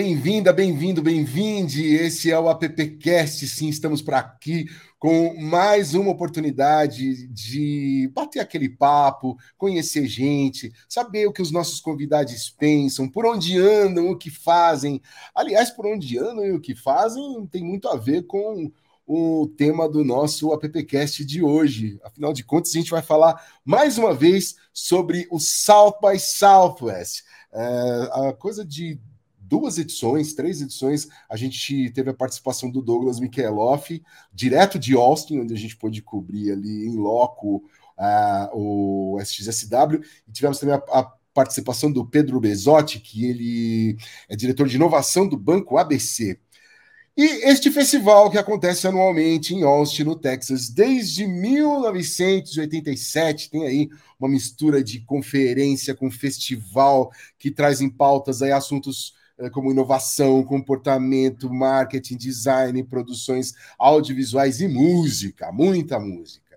Bem-vinda, bem-vindo, bem-vinde. Esse é o AppCast. Sim, estamos por aqui com mais uma oportunidade de bater aquele papo, conhecer gente, saber o que os nossos convidados pensam, por onde andam, o que fazem. Aliás, por onde andam e o que fazem tem muito a ver com o tema do nosso AppCast de hoje. Afinal de contas, a gente vai falar mais uma vez sobre o South by Southwest. É, a coisa de duas edições, três edições, a gente teve a participação do Douglas Micheloff, direto de Austin, onde a gente pôde cobrir ali em loco uh, o SXSW, e tivemos também a, a participação do Pedro Bezotti, que ele é diretor de inovação do Banco ABC. E este festival que acontece anualmente em Austin, no Texas, desde 1987, tem aí uma mistura de conferência com festival que traz em pautas aí assuntos como inovação, comportamento, marketing, design, produções audiovisuais e música, muita música.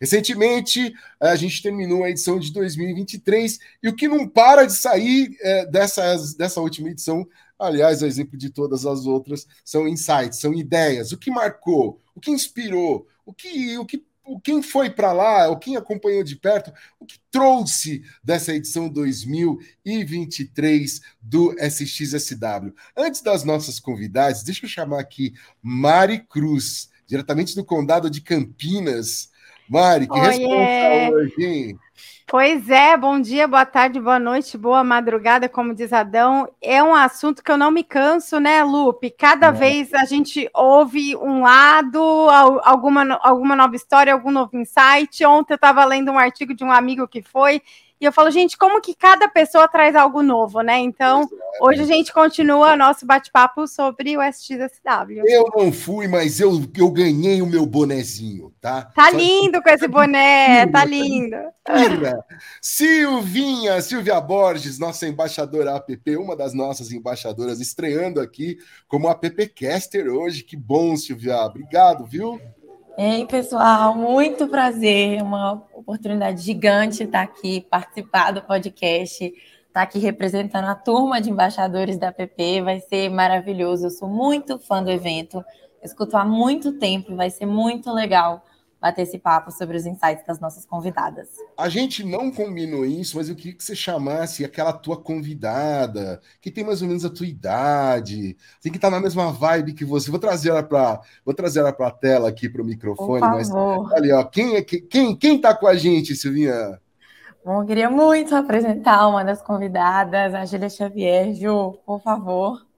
Recentemente, a gente terminou a edição de 2023 e o que não para de sair é, dessas, dessa última edição, aliás, é exemplo de todas as outras, são insights, são ideias, o que marcou, o que inspirou, o que, o que quem foi para lá, ou quem acompanhou de perto, o que trouxe dessa edição 2023 do SXSW. Antes das nossas convidadas, deixa eu chamar aqui Mari Cruz, diretamente do Condado de Campinas. Mari, que responsa hoje, hein? Pois é, bom dia, boa tarde, boa noite, boa madrugada, como diz Adão. É um assunto que eu não me canso, né, Lupe? Cada é. vez a gente ouve um lado, alguma, alguma nova história, algum novo insight. Ontem eu estava lendo um artigo de um amigo que foi, e eu falo, gente, como que cada pessoa traz algo novo, né? Então, hoje a gente continua nosso bate-papo sobre o SXSW. Eu não fui, mas eu, eu ganhei o meu bonezinho, tá? Tá Só lindo com esse boné, tá lindo. Ira. Silvinha, Silvia Borges, nossa embaixadora app, uma das nossas embaixadoras, estreando aqui como appcaster hoje. Que bom, Silvia. Obrigado, viu? Ei, pessoal, muito prazer, uma oportunidade gigante estar aqui, participar do podcast, estar aqui representando a turma de embaixadores da PP, vai ser maravilhoso. Eu sou muito fã do evento, escuto há muito tempo, vai ser muito legal bater esse papo sobre os insights das nossas convidadas. A gente não combinou isso, mas eu queria que você chamasse aquela tua convidada, que tem mais ou menos a tua idade, tem que estar na mesma vibe que você. Vou trazer ela para, vou trazer ela para a tela aqui para o microfone, mas ali, ó, quem é quem quem tá com a gente, Silvinha? Bom, eu queria muito apresentar uma das convidadas, a Júlia Xavier. Ju, por favor.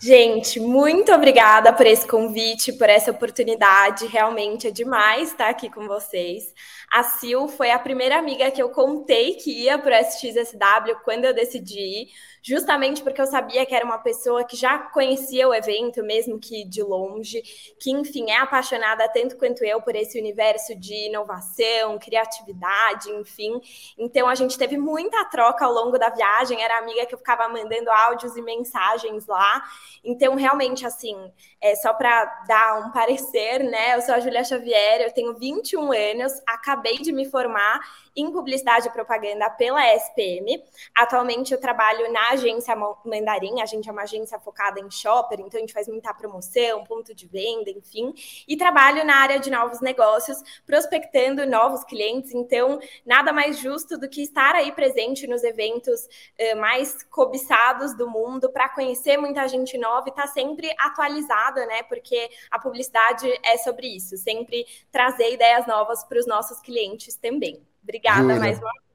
Gente, muito obrigada por esse convite, por essa oportunidade. Realmente é demais estar aqui com vocês. A Sil foi a primeira amiga que eu contei que ia para o SXSW quando eu decidi justamente porque eu sabia que era uma pessoa que já conhecia o evento, mesmo que de longe, que, enfim, é apaixonada tanto quanto eu por esse universo de inovação, criatividade, enfim. Então, a gente teve muita troca ao longo da viagem, era amiga que eu ficava mandando áudios e mensagens lá. Então, realmente, assim, é só para dar um parecer, né? Eu sou a Júlia Xavier, eu tenho 21 anos, acabei de me formar em publicidade e propaganda pela SPM. Atualmente eu trabalho na agência Mandarim, a gente é uma agência focada em shopper, então a gente faz muita promoção, ponto de venda, enfim, e trabalho na área de novos negócios, prospectando novos clientes. Então, nada mais justo do que estar aí presente nos eventos uh, mais cobiçados do mundo para conhecer muita gente nova e estar tá sempre atualizada, né? Porque a publicidade é sobre isso, sempre trazer ideias novas para os nossos clientes também. Obrigada Júlia. mais uma vez.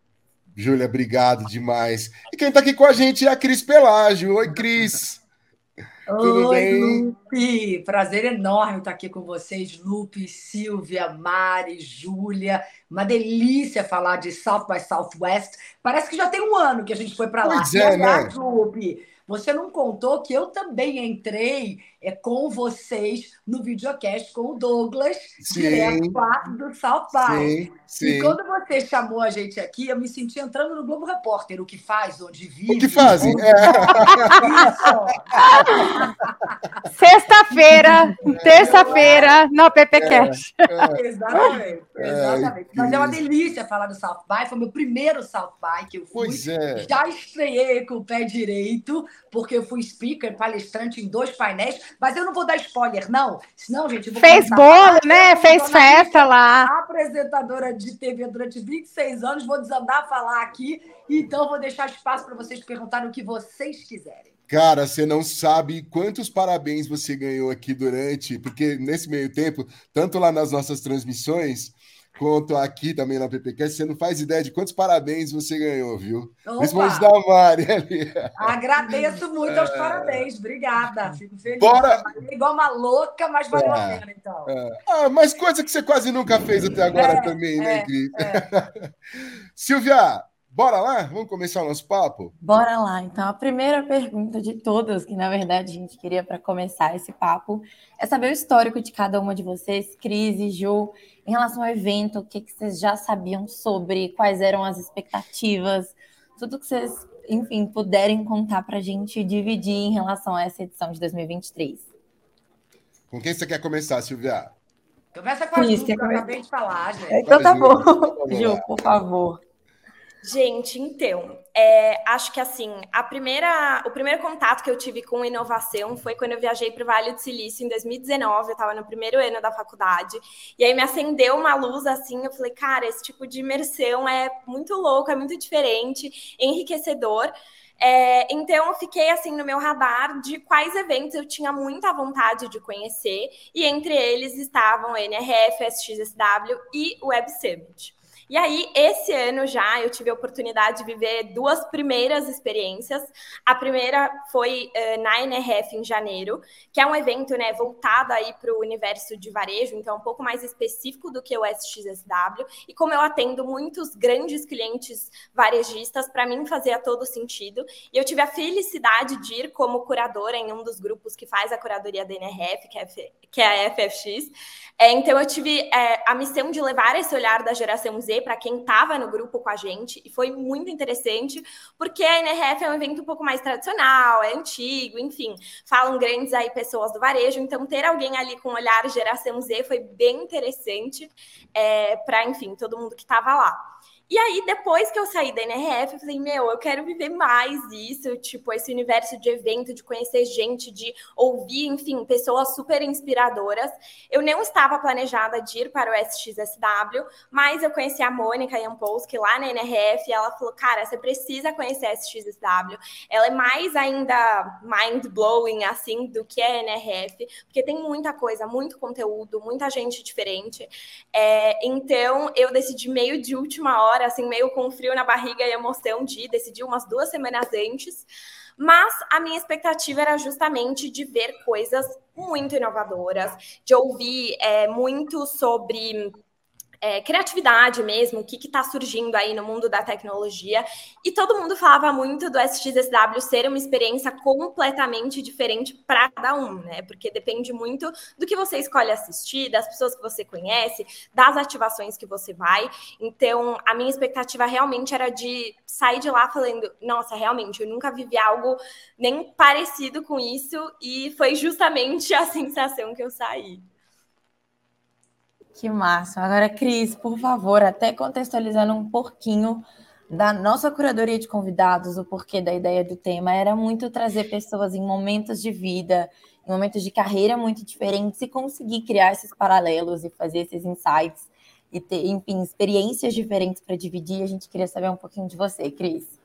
Júlia, obrigado demais. E quem está aqui com a gente é a Cris Pelágio. Oi, Cris. Tudo Oi, bem? Lupe. Prazer enorme estar aqui com vocês, Lupe, Silvia, Mari, Júlia. Uma delícia falar de South by Southwest. Parece que já tem um ano que a gente foi para lá. Pois é, né? Clube. Você não contou que eu também entrei é, com vocês no videocast com o Douglas, sim, direto lá do South By. Sim, sim. E quando você chamou a gente aqui, eu me senti entrando no Globo Repórter, o que faz, onde vive. O que fazem? Onde... É. Sexta-feira, terça-feira, no PPCast. É, é. Exatamente, exatamente. Mas é uma delícia falar do South By, foi meu primeiro South By que eu fui. Pois é. Já estreiei com o pé direito, porque eu fui speaker, palestrante em dois painéis, mas eu não vou dar spoiler, não. Senão, gente. Fez bolo, né? Fez festa lá. Apresentadora de TV durante 26 anos, vou desandar a falar aqui, então vou deixar espaço para vocês perguntarem o que vocês quiserem. Cara, você não sabe quantos parabéns você ganhou aqui durante, porque nesse meio tempo, tanto lá nas nossas transmissões, quanto aqui também na PPCast, você não faz ideia de quantos parabéns você ganhou, viu? Opa! Principalmente da Mari ali. Agradeço muito aos é... parabéns, obrigada. Fico feliz. Bora... Igual uma louca, mas valeu é... a pena, então. É... Ah, mas coisa que você quase nunca fez até agora é, também, né, é, Cris? É. Silvia, Bora lá? Vamos começar o nosso papo? Bora lá. Então, a primeira pergunta de todas, que na verdade a gente queria para começar esse papo, é saber o histórico de cada uma de vocês, Cris e Ju, em relação ao evento, o que, que vocês já sabiam sobre, quais eram as expectativas, tudo que vocês, enfim, puderem contar para a gente dividir em relação a essa edição de 2023. Com quem você quer começar, Silvia? Começa com a Ju, que eu acabei de falar, gente. Então tá bom. Ju, por favor. Gente, então, é, acho que assim, a primeira, o primeiro contato que eu tive com inovação foi quando eu viajei para o Vale do Silício em 2019, eu estava no primeiro ano da faculdade, e aí me acendeu uma luz assim, eu falei, cara, esse tipo de imersão é muito louco, é muito diferente, enriquecedor. É, então, eu fiquei assim no meu radar de quais eventos eu tinha muita vontade de conhecer, e entre eles estavam NRF, SXSW e Web Summit. E aí, esse ano já, eu tive a oportunidade de viver duas primeiras experiências. A primeira foi uh, na NRF em janeiro, que é um evento né, voltado aí para o universo de varejo, então um pouco mais específico do que o SXSW. E como eu atendo muitos grandes clientes varejistas, para mim fazia todo sentido. E eu tive a felicidade de ir como curadora em um dos grupos que faz a curadoria da NRF, que é, que é a FFX. É, então, eu tive é, a missão de levar esse olhar da geração Z para quem estava no grupo com a gente, e foi muito interessante, porque a NRF é um evento um pouco mais tradicional, é antigo, enfim, falam grandes aí pessoas do varejo, então ter alguém ali com olhar geração Z foi bem interessante é, para, enfim, todo mundo que estava lá. E aí, depois que eu saí da NRF, eu falei, meu, eu quero viver mais isso, tipo, esse universo de evento, de conhecer gente, de ouvir, enfim, pessoas super inspiradoras. Eu não estava planejada de ir para o SXSW, mas eu conheci a Mônica Jampolsky lá na NRF e ela falou, cara, você precisa conhecer a SXSW. Ela é mais ainda mind-blowing, assim, do que a NRF, porque tem muita coisa, muito conteúdo, muita gente diferente. É, então, eu decidi meio de última hora assim, meio com frio na barriga e emoção de decidir umas duas semanas antes. Mas a minha expectativa era justamente de ver coisas muito inovadoras, de ouvir é, muito sobre é, criatividade mesmo, o que está surgindo aí no mundo da tecnologia. E todo mundo falava muito do SXSW ser uma experiência completamente diferente para cada um, né? Porque depende muito do que você escolhe assistir, das pessoas que você conhece, das ativações que você vai. Então, a minha expectativa realmente era de sair de lá falando: nossa, realmente, eu nunca vivi algo nem parecido com isso, e foi justamente a sensação que eu saí. Que massa. Agora, Cris, por favor, até contextualizando um pouquinho da nossa curadoria de convidados, o porquê da ideia do tema, era muito trazer pessoas em momentos de vida, em momentos de carreira muito diferentes e conseguir criar esses paralelos e fazer esses insights e ter, enfim, experiências diferentes para dividir. A gente queria saber um pouquinho de você, Cris.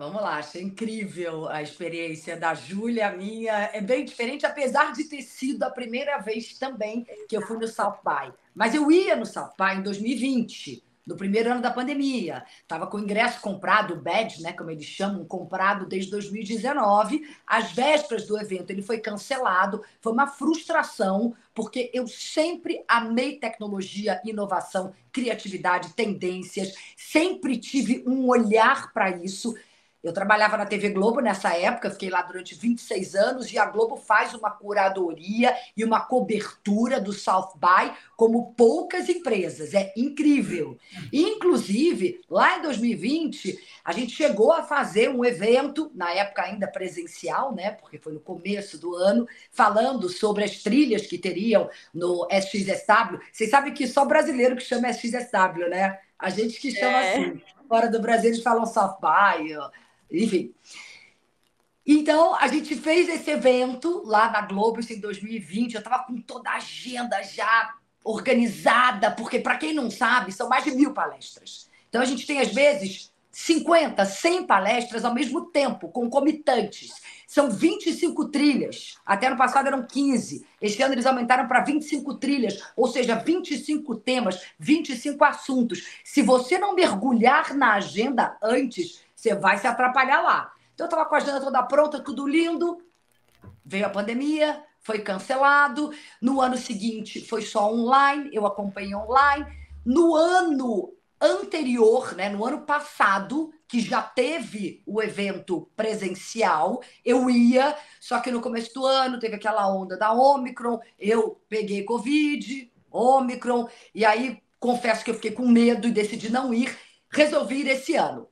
Vamos lá, achei incrível a experiência da Júlia, minha. É bem diferente, apesar de ter sido a primeira vez também que eu fui no By. Mas eu ia no By em 2020, no primeiro ano da pandemia. Estava com o ingresso comprado, o badge, né, como eles chamam, comprado desde 2019. Às vésperas do evento, ele foi cancelado. Foi uma frustração, porque eu sempre amei tecnologia, inovação, criatividade, tendências, sempre tive um olhar para isso. Eu trabalhava na TV Globo nessa época, fiquei lá durante 26 anos, e a Globo faz uma curadoria e uma cobertura do South By como poucas empresas. É incrível. Inclusive, lá em 2020, a gente chegou a fazer um evento, na época ainda presencial, né? Porque foi no começo do ano, falando sobre as trilhas que teriam no SXSW. Vocês sabem que só brasileiro que chama SXSW, né? A gente que chama é. assim. Fora do Brasil, eles falam South By, enfim. Então, a gente fez esse evento lá na Globo, em 2020. Eu estava com toda a agenda já organizada, porque, para quem não sabe, são mais de mil palestras. Então, a gente tem, às vezes, 50, 100 palestras ao mesmo tempo, concomitantes. São 25 trilhas. Até ano passado eram 15. Este ano eles aumentaram para 25 trilhas, ou seja, 25 temas, 25 assuntos. Se você não mergulhar na agenda antes, você vai se atrapalhar lá. Então, eu estava com a agenda toda pronta, tudo lindo. Veio a pandemia, foi cancelado. No ano seguinte, foi só online, eu acompanhei online. No ano anterior, né, no ano passado, que já teve o evento presencial, eu ia, só que no começo do ano teve aquela onda da Omicron, eu peguei Covid, Omicron, e aí confesso que eu fiquei com medo e decidi não ir, resolvi ir esse ano.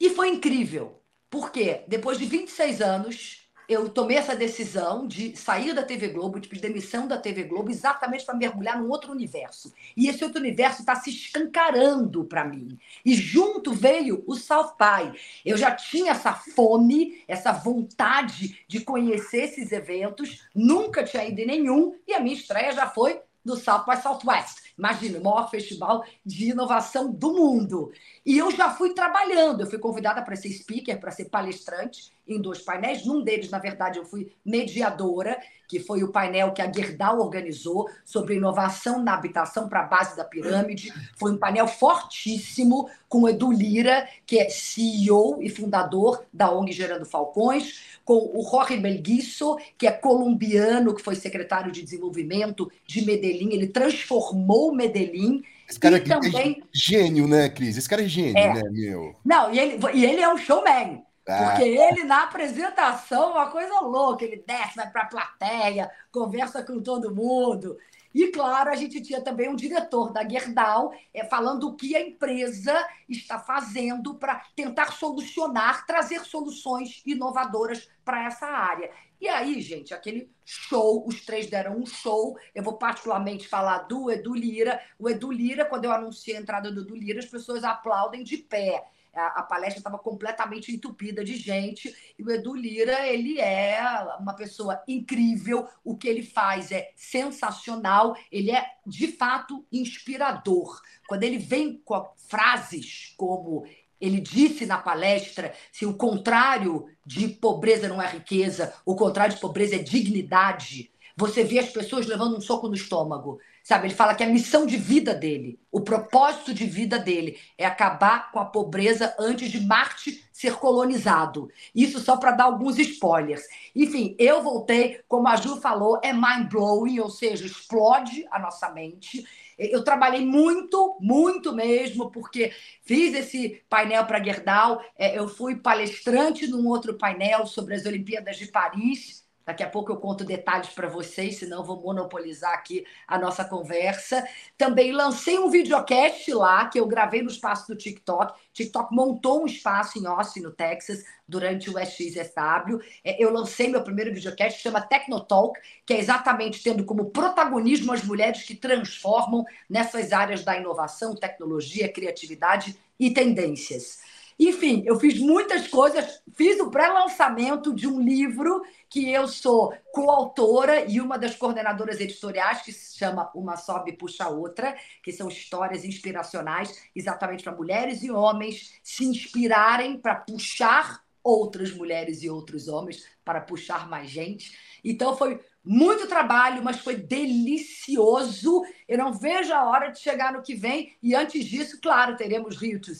E foi incrível, porque depois de 26 anos, eu tomei essa decisão de sair da TV Globo, de pedir demissão da TV Globo, exatamente para mergulhar num outro universo. E esse outro universo está se escancarando para mim. E junto veio o South By. Eu já tinha essa fome, essa vontade de conhecer esses eventos, nunca tinha ido em nenhum, e a minha estreia já foi do South by Southwest. Imagina, o maior festival de inovação do mundo. E eu já fui trabalhando, eu fui convidada para ser speaker, para ser palestrante em dois painéis. Num deles, na verdade, eu fui mediadora, que foi o painel que a Gerdau organizou sobre inovação na habitação para a base da pirâmide. Foi um painel fortíssimo com o Edu Lira, que é CEO e fundador da ONG Gerando Falcões, com o Jorge Belguiço, que é colombiano, que foi secretário de desenvolvimento de Medellín. Ele transformou Medellín esse cara aqui é também... é gênio, né, Cris? Esse cara é gênio, é. né, meu? Não, e ele, e ele é um showman. Porque ele, na apresentação, uma coisa louca. Ele desce, vai para a plateia, conversa com todo mundo. E, claro, a gente tinha também um diretor da Gerdau é, falando o que a empresa está fazendo para tentar solucionar, trazer soluções inovadoras para essa área. E aí, gente, aquele show, os três deram um show. Eu vou particularmente falar do Edu Lira. O Edu Lira, quando eu anunciei a entrada do Edu Lira, as pessoas aplaudem de pé. A, palestra estava completamente entupida de gente. E o Edu Lira, ele é uma pessoa incrível. O que ele faz é sensacional. Ele é, de fato, inspirador. Quando ele vem com frases como ele disse na palestra: se o contrário de pobreza não é riqueza, o contrário de pobreza é dignidade. Você vê as pessoas levando um soco no estômago. Sabe, ele fala que a missão de vida dele, o propósito de vida dele é acabar com a pobreza antes de Marte ser colonizado. Isso só para dar alguns spoilers. Enfim, eu voltei, como a Ju falou, é mind blowing, ou seja, explode a nossa mente. Eu trabalhei muito, muito mesmo, porque fiz esse painel para Gerdau, é, eu fui palestrante num outro painel sobre as Olimpíadas de Paris. Daqui a pouco eu conto detalhes para vocês, senão vou monopolizar aqui a nossa conversa. Também lancei um videocast lá, que eu gravei no espaço do TikTok. TikTok montou um espaço em Austin, no Texas, durante o SXSW. É, eu lancei meu primeiro videocast, chama Technotalk, que é exatamente tendo como protagonismo as mulheres que transformam nessas áreas da inovação, tecnologia, criatividade e tendências. Enfim, eu fiz muitas coisas, fiz o pré-lançamento de um livro que eu sou coautora e uma das coordenadoras editoriais, que se chama Uma Sobe Puxa Outra, que são histórias inspiracionais exatamente para mulheres e homens se inspirarem para puxar outras mulheres e outros homens para puxar mais gente. Então foi muito trabalho, mas foi delicioso. Eu não vejo a hora de chegar no que vem. E antes disso, claro, teremos Rio to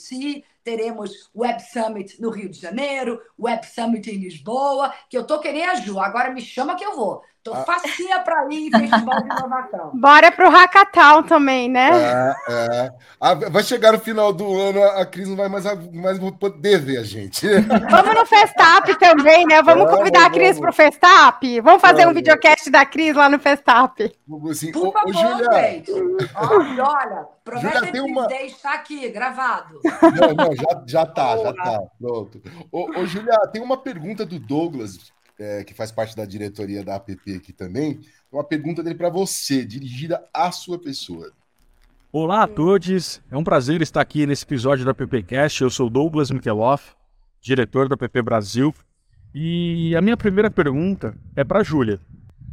teremos Web Summit no Rio de Janeiro, Web Summit em Lisboa, que eu tô querendo a Ju. Agora me chama que eu vou. Tô ah. facinha para ir em Festival de Inovação. Bora pro Hackathon também, né? É, é. Ah, vai chegar no final do ano, a Cris não vai mais, mais poder ver a gente. Vamos no Festap também, né? Vamos convidar vamos, a Cris para o Festap? Vamos fazer vamos. um videocast da Cris lá no Festap. Assim, Por ô, favor, ô, Julia. gente. Olha, olha promessa de uma... está aqui, gravado. Não, não, já, já tá, já tá. Pronto. Ô, ô, Julia, tem uma pergunta do Douglas é, que faz parte da diretoria da APP aqui também, uma pergunta dele para você, dirigida à sua pessoa. Olá a todos, é um prazer estar aqui nesse episódio da PPcast. Eu sou Douglas Mikeloff, diretor da PP Brasil, e a minha primeira pergunta é para Júlia.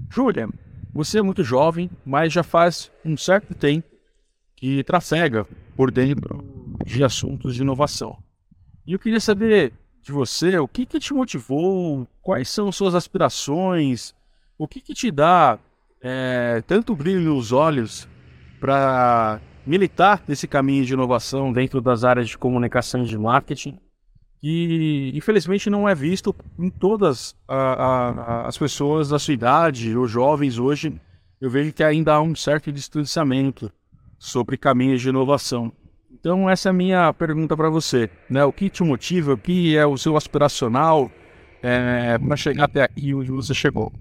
Júlia, você é muito jovem, mas já faz um certo tempo que trafega por dentro de assuntos de inovação. E eu queria saber de você, o que, que te motivou, quais são suas aspirações, o que, que te dá é, tanto brilho nos olhos para militar nesse caminho de inovação dentro das áreas de comunicação e de marketing, que infelizmente não é visto em todas a, a, as pessoas da sua idade ou jovens hoje. Eu vejo que ainda há um certo distanciamento sobre caminhos de inovação. Então essa é a minha pergunta para você, né? O que te motiva, o que é o seu aspiracional é, para chegar até aqui onde você chegou?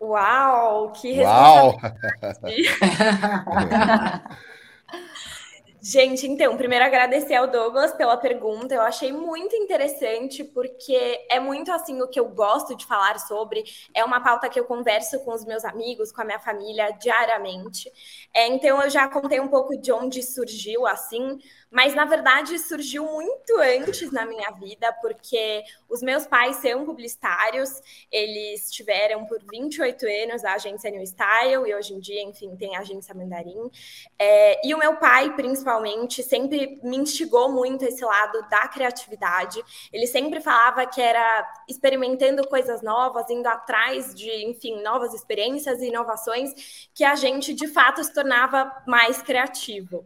Uau, que Uau! Gente, então, primeiro agradecer ao Douglas pela pergunta. Eu achei muito interessante, porque é muito assim o que eu gosto de falar sobre. É uma pauta que eu converso com os meus amigos, com a minha família diariamente. É, então, eu já contei um pouco de onde surgiu assim mas na verdade surgiu muito antes na minha vida, porque os meus pais são publicitários, eles tiveram por 28 anos a agência New Style e hoje em dia, enfim, tem a agência Mandarim. É, e o meu pai, principalmente, sempre me instigou muito esse lado da criatividade. Ele sempre falava que era experimentando coisas novas, indo atrás de, enfim, novas experiências e inovações, que a gente de fato se tornava mais criativo.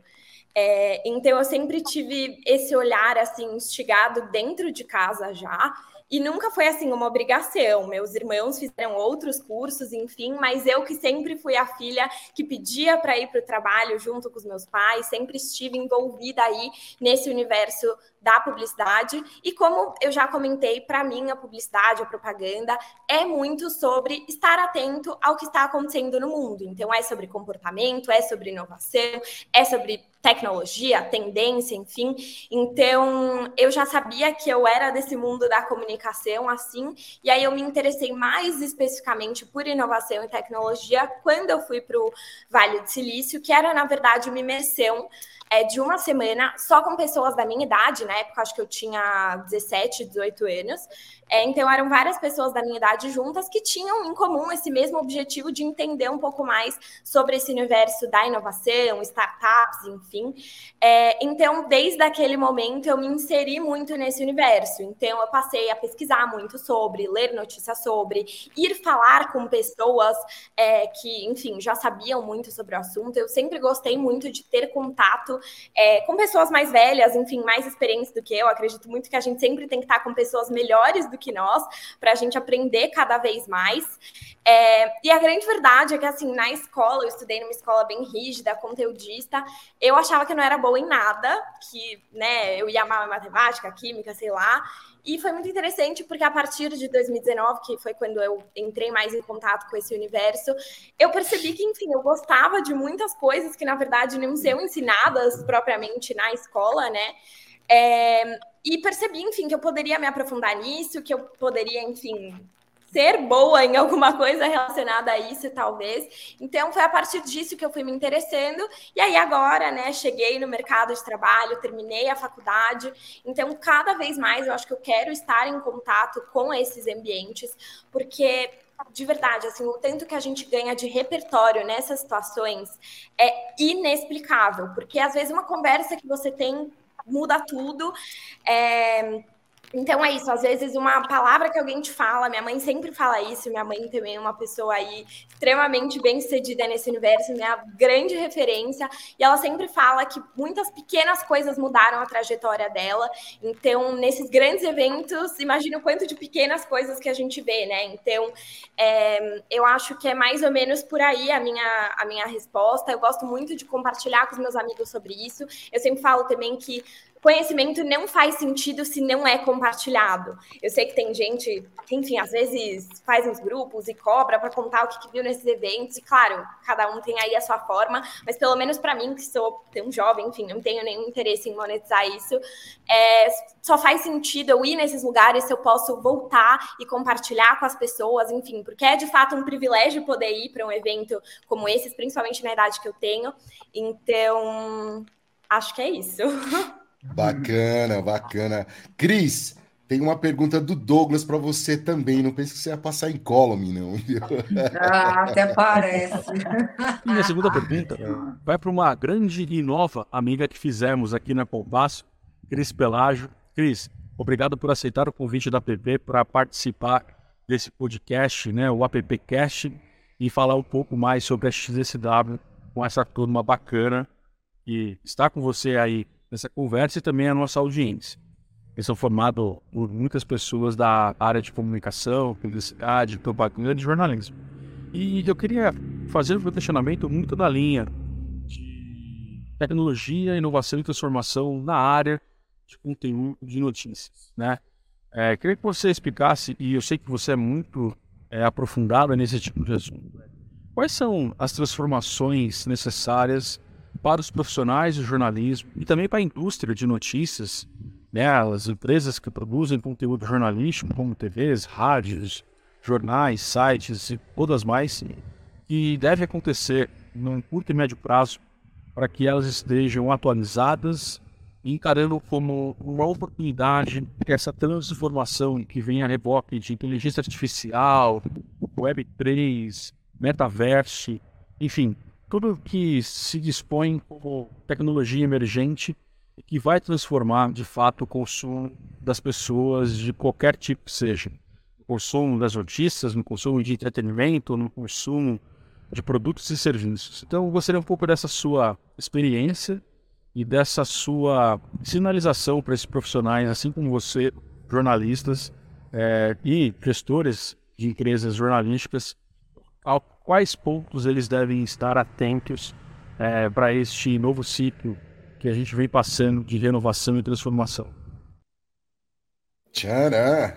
É, então eu sempre tive esse olhar assim instigado dentro de casa já e nunca foi assim uma obrigação. Meus irmãos fizeram outros cursos, enfim, mas eu que sempre fui a filha que pedia para ir para o trabalho junto com os meus pais, sempre estive envolvida aí nesse universo da publicidade. E como eu já comentei, para mim a publicidade, a propaganda é muito sobre estar atento ao que está acontecendo no mundo. Então é sobre comportamento, é sobre inovação, é sobre tecnologia, tendência, enfim. Então eu já sabia que eu era desse mundo da comunicação assim, e aí eu me interessei mais especificamente por inovação e tecnologia quando eu fui para o Vale do Silício, que era na verdade uma imersão é, de uma semana só com pessoas da minha idade, na época acho que eu tinha 17, 18 anos. É, então, eram várias pessoas da minha idade juntas que tinham em comum esse mesmo objetivo de entender um pouco mais sobre esse universo da inovação, startups, enfim. É, então, desde aquele momento, eu me inseri muito nesse universo. Então, eu passei a pesquisar muito sobre, ler notícias sobre, ir falar com pessoas é, que, enfim, já sabiam muito sobre o assunto. Eu sempre gostei muito de ter contato é, com pessoas mais velhas, enfim, mais experientes do que eu. Acredito muito que a gente sempre tem que estar com pessoas melhores do que nós, para a gente aprender cada vez mais. É, e a grande verdade é que, assim, na escola, eu estudei numa escola bem rígida, conteudista, eu achava que não era boa em nada, que, né, eu ia amar matemática, química, sei lá. E foi muito interessante porque a partir de 2019, que foi quando eu entrei mais em contato com esse universo, eu percebi que, enfim, eu gostava de muitas coisas que, na verdade, não são ensinadas propriamente na escola, né? É, e percebi, enfim, que eu poderia me aprofundar nisso, que eu poderia, enfim, ser boa em alguma coisa relacionada a isso, talvez. Então, foi a partir disso que eu fui me interessando. E aí, agora, né, cheguei no mercado de trabalho, terminei a faculdade. Então, cada vez mais eu acho que eu quero estar em contato com esses ambientes, porque de verdade, assim, o tanto que a gente ganha de repertório nessas situações é inexplicável, porque às vezes uma conversa que você tem muda tudo. É, então é isso, às vezes uma palavra que alguém te fala, minha mãe sempre fala isso, minha mãe também é uma pessoa aí extremamente bem sucedida nesse universo, minha grande referência, e ela sempre fala que muitas pequenas coisas mudaram a trajetória dela. Então, nesses grandes eventos, imagina o quanto de pequenas coisas que a gente vê, né? Então, é, eu acho que é mais ou menos por aí a minha, a minha resposta. Eu gosto muito de compartilhar com os meus amigos sobre isso. Eu sempre falo também que conhecimento não faz sentido se não é compartilhado. Eu sei que tem gente que, enfim, às vezes faz uns grupos e cobra para contar o que, que, viu nesses eventos, e claro, cada um tem aí a sua forma, mas pelo menos para mim, que sou tão jovem, enfim, não tenho nenhum interesse em monetizar isso, é, só faz sentido eu ir nesses lugares se eu posso voltar e compartilhar com as pessoas, enfim, porque é de fato um privilégio poder ir para um evento como esse, principalmente na idade que eu tenho. Então, acho que é isso. Bacana, bacana. Cris, tem uma pergunta do Douglas para você também. Não pense que você ia passar em column, não. Ah, até parece. E a segunda pergunta vai para uma grande e nova amiga que fizemos aqui na Compasso, Cris Pelágio. Cris, obrigado por aceitar o convite da PP para participar desse podcast, né, o AppCast, e falar um pouco mais sobre a XSW com essa turma bacana que está com você aí nessa conversa e também a nossa audiência. Eles são formados por muitas pessoas da área de comunicação, publicidade, propaganda e jornalismo. E eu queria fazer um questionamento muito na linha de tecnologia, inovação e transformação na área de conteúdo de notícias, né? É, queria que você explicasse, e eu sei que você é muito é, aprofundado nesse tipo de assunto, quais são as transformações necessárias para os profissionais do jornalismo e também para a indústria de notícias, né, as empresas que produzem conteúdo jornalístico, como TVs, rádios, jornais, sites e todas mais, que deve acontecer num curto e médio prazo para que elas estejam atualizadas e encarando como uma oportunidade essa transformação que vem a reboque de inteligência artificial, Web3, metaverso, enfim, tudo que se dispõe como tecnologia emergente que vai transformar de fato o consumo das pessoas de qualquer tipo que seja. No consumo das notícias, no consumo de entretenimento, no consumo de produtos e serviços. Então, eu gostaria um pouco dessa sua experiência e dessa sua sinalização para esses profissionais, assim como você, jornalistas é, e gestores de empresas jornalísticas, ao quais pontos eles devem estar atentos é, para este novo ciclo que a gente vem passando de renovação e transformação. Tcharam!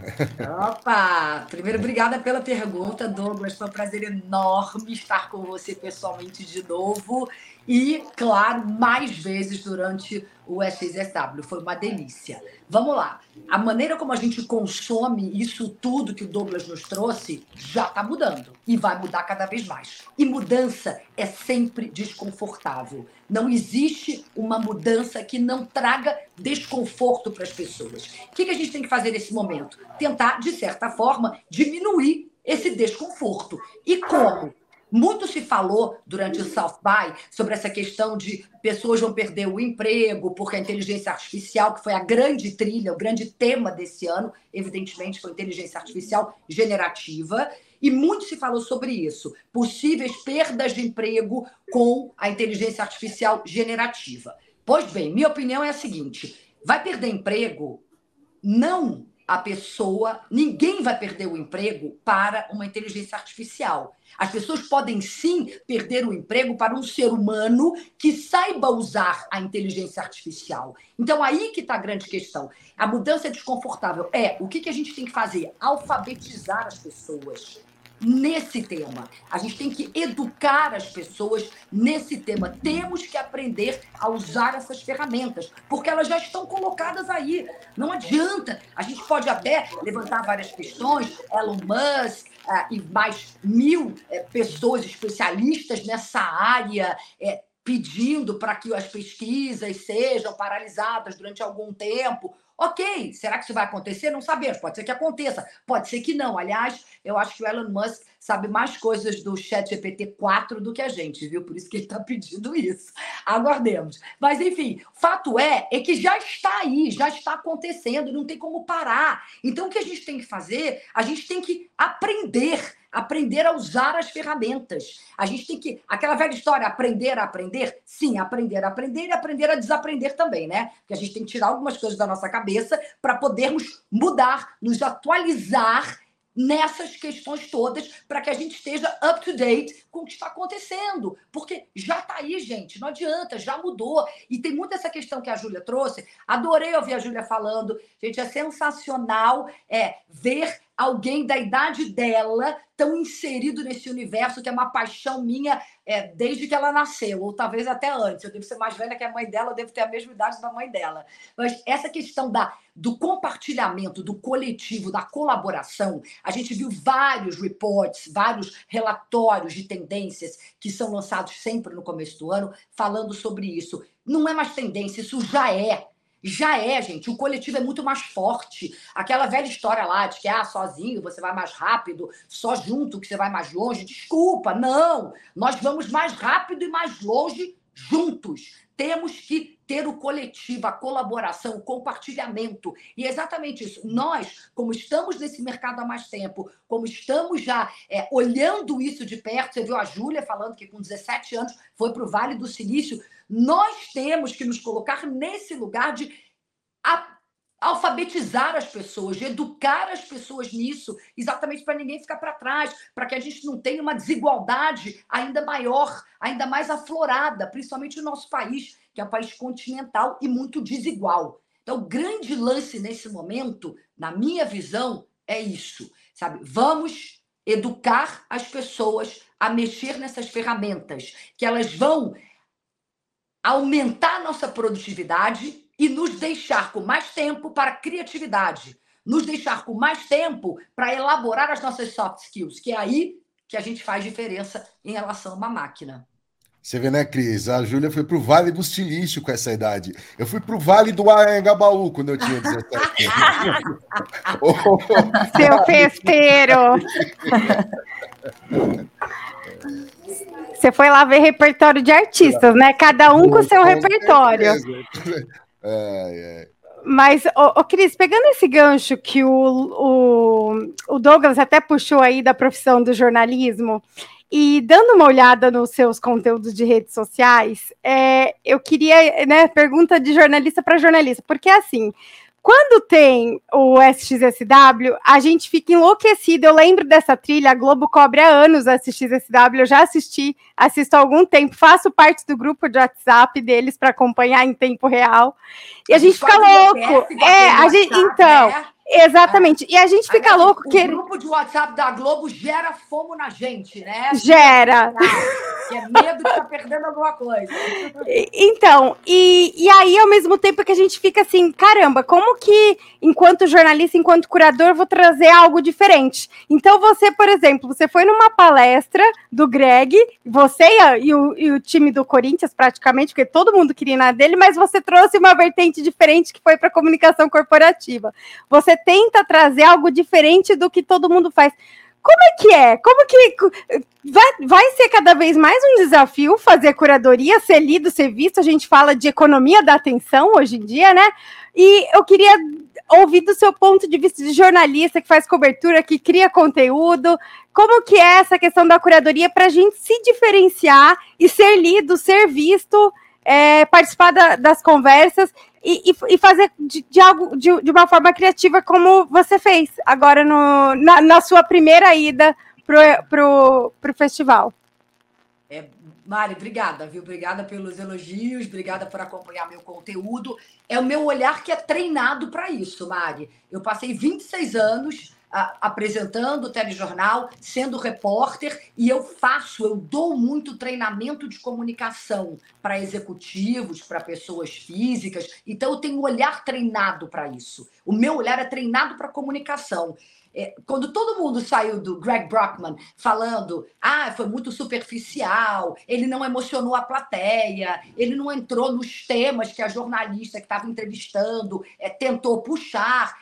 Opa! Primeiro, obrigada pela pergunta, Douglas. Foi um prazer enorme estar com você pessoalmente de novo e, claro, mais vezes durante o SXSW. Foi uma delícia. Vamos lá. A maneira como a gente consome isso tudo que o Douglas nos trouxe já está mudando e vai mudar cada vez mais. E mudança é sempre desconfortável. Não existe uma mudança que não traga desconforto para as pessoas. O que, a gente tem que fazer nesse momento? Tentar, de certa forma, diminuir esse desconforto. E como? Muito se falou durante o South By sobre essa questão de pessoas vão perder o emprego porque a inteligência artificial, que foi a grande trilha, o grande tema desse ano, evidentemente foi inteligência artificial generativa, e muito se falou sobre isso, possíveis perdas de emprego com a inteligência artificial generativa. Pois bem, minha opinião é a seguinte: vai perder emprego? Não a pessoa, ninguém vai perder o emprego para uma inteligência artificial. As pessoas podem sim perder o emprego para um ser humano que saiba usar a inteligência artificial. Então, aí que está a grande questão. A mudança é desconfortável. É, o que, que a gente tem que fazer? Alfabetizar as pessoas nesse tema. A gente tem que educar as pessoas nesse tema. Temos que aprender a usar essas ferramentas, porque elas já estão colocadas aí. Não adianta. A gente pode até levantar várias questões, Elon Musk, uh, e mais mil uh, pessoas especialistas nessa área. Uh, pedindo para que as pesquisas sejam paralisadas durante algum tempo, Ok, será que isso vai acontecer? Não sabemos. Pode ser que aconteça, pode ser que não. Aliás, eu acho que o Elon Musk sabe mais coisas do Chat GPT 4 do que a gente, viu? Por isso que ele está pedindo isso. Aguardemos. Mas, enfim, fato é, é que já está aí, já está acontecendo, não tem como parar. Então, o que a gente tem que fazer? A gente tem que aprender aprender a usar as ferramentas. A gente tem que. Aquela velha história, aprender a aprender? Sim, aprender a aprender e aprender a desaprender também, né? Porque a gente tem que tirar algumas coisas da nossa cabeça para podermos mudar, nos atualizar nessas questões todas para que a gente esteja up to date com o que está acontecendo. Porque já está aí, gente, não adianta, já mudou. E tem muito essa questão que a Júlia trouxe. Adorei ouvir a Júlia falando. Gente, é sensacional é, ver alguém da idade dela tão inserido nesse universo que é uma paixão minha é, desde que ela nasceu, ou talvez até antes. Eu devo ser mais velha que a mãe dela, eu devo ter a mesma idade da mãe dela. Mas essa questão da, do compartilhamento, do coletivo, da colaboração, a gente viu vários reports, vários relatórios de tendências que são lançados sempre no começo do ano falando sobre isso. Não é mais tendência, isso já é. Já é, gente. O coletivo é muito mais forte. Aquela velha história lá de que, ah, sozinho você vai mais rápido, só junto que você vai mais longe. Desculpa, não. Nós vamos mais rápido e mais longe juntos. Temos que ter o coletivo, a colaboração, o compartilhamento. E é exatamente isso. Nós, como estamos nesse mercado há mais tempo, como estamos já é, olhando isso de perto, você viu a Júlia falando que com 17 anos foi para o Vale do Silício nós temos que nos colocar nesse lugar de alfabetizar as pessoas, educar as pessoas nisso, exatamente para ninguém ficar para trás, para que a gente não tenha uma desigualdade ainda maior, ainda mais aflorada, principalmente no nosso país, que é um país continental e muito desigual. Então, o grande lance nesse momento, na minha visão, é isso, sabe? Vamos educar as pessoas a mexer nessas ferramentas, que elas vão aumentar nossa produtividade e nos deixar com mais tempo para criatividade, nos deixar com mais tempo para elaborar as nossas soft skills, que é aí que a gente faz diferença em relação a uma máquina. Você vê, né, Cris? A Júlia foi para o Vale do Silício com essa idade. Eu fui para o Vale do Anhangabaú quando eu tinha 17 anos. Seu festeiro! Você foi lá ver repertório de artistas, né? Cada um com o seu repertório. Mas, ô, ô, Cris, pegando esse gancho que o, o, o Douglas até puxou aí da profissão do jornalismo, e dando uma olhada nos seus conteúdos de redes sociais, é, eu queria, né, pergunta de jornalista para jornalista, porque assim, quando tem o SXSW, a gente fica enlouquecido. Eu lembro dessa trilha, a Globo cobre há anos o SXSW, eu já assisti, assisto há algum tempo, faço parte do grupo de WhatsApp deles para acompanhar em tempo real. E a, a gente, gente fica louco. É, a gente, então, né? Exatamente. E a gente fica louco. O que... grupo de WhatsApp da Globo gera fomo na gente, né? Gera. É medo de estar tá perdendo alguma coisa. Então, e, e aí, ao mesmo tempo que a gente fica assim, caramba, como que, enquanto jornalista, enquanto curador, vou trazer algo diferente? Então, você, por exemplo, você foi numa palestra do Greg, você e, o, e o time do Corinthians, praticamente, porque todo mundo queria nada dele, mas você trouxe uma vertente diferente que foi para comunicação corporativa. Você tenta trazer algo diferente do que todo mundo faz. Como é que é? Como que vai, vai ser cada vez mais um desafio fazer curadoria, ser lido, ser visto? A gente fala de economia da atenção hoje em dia, né? E eu queria ouvir do seu ponto de vista de jornalista que faz cobertura, que cria conteúdo, como que é essa questão da curadoria para a gente se diferenciar e ser lido, ser visto, é, participar da, das conversas e, e, fazer de, de algo de, de, uma forma criativa como você fez agora no, na, na sua primeira ida para pro, pro festival. É, Mari, obrigada, viu? Obrigada pelos elogios, obrigada por acompanhar meu conteúdo. É o meu olhar que é treinado para isso, Mari. Eu passei 26 anos apresentando o telejornal, sendo repórter, e eu faço, eu dou muito treinamento de comunicação para executivos, para pessoas físicas. Então, eu tenho um olhar treinado para isso. O meu olhar é treinado para comunicação. é, quando todo mundo saiu do Greg Brockman falando, ah, foi muito superficial, ele não emocionou a plateia, ele não entrou nos temas que a jornalista que estava entrevistando é, tentou puxar.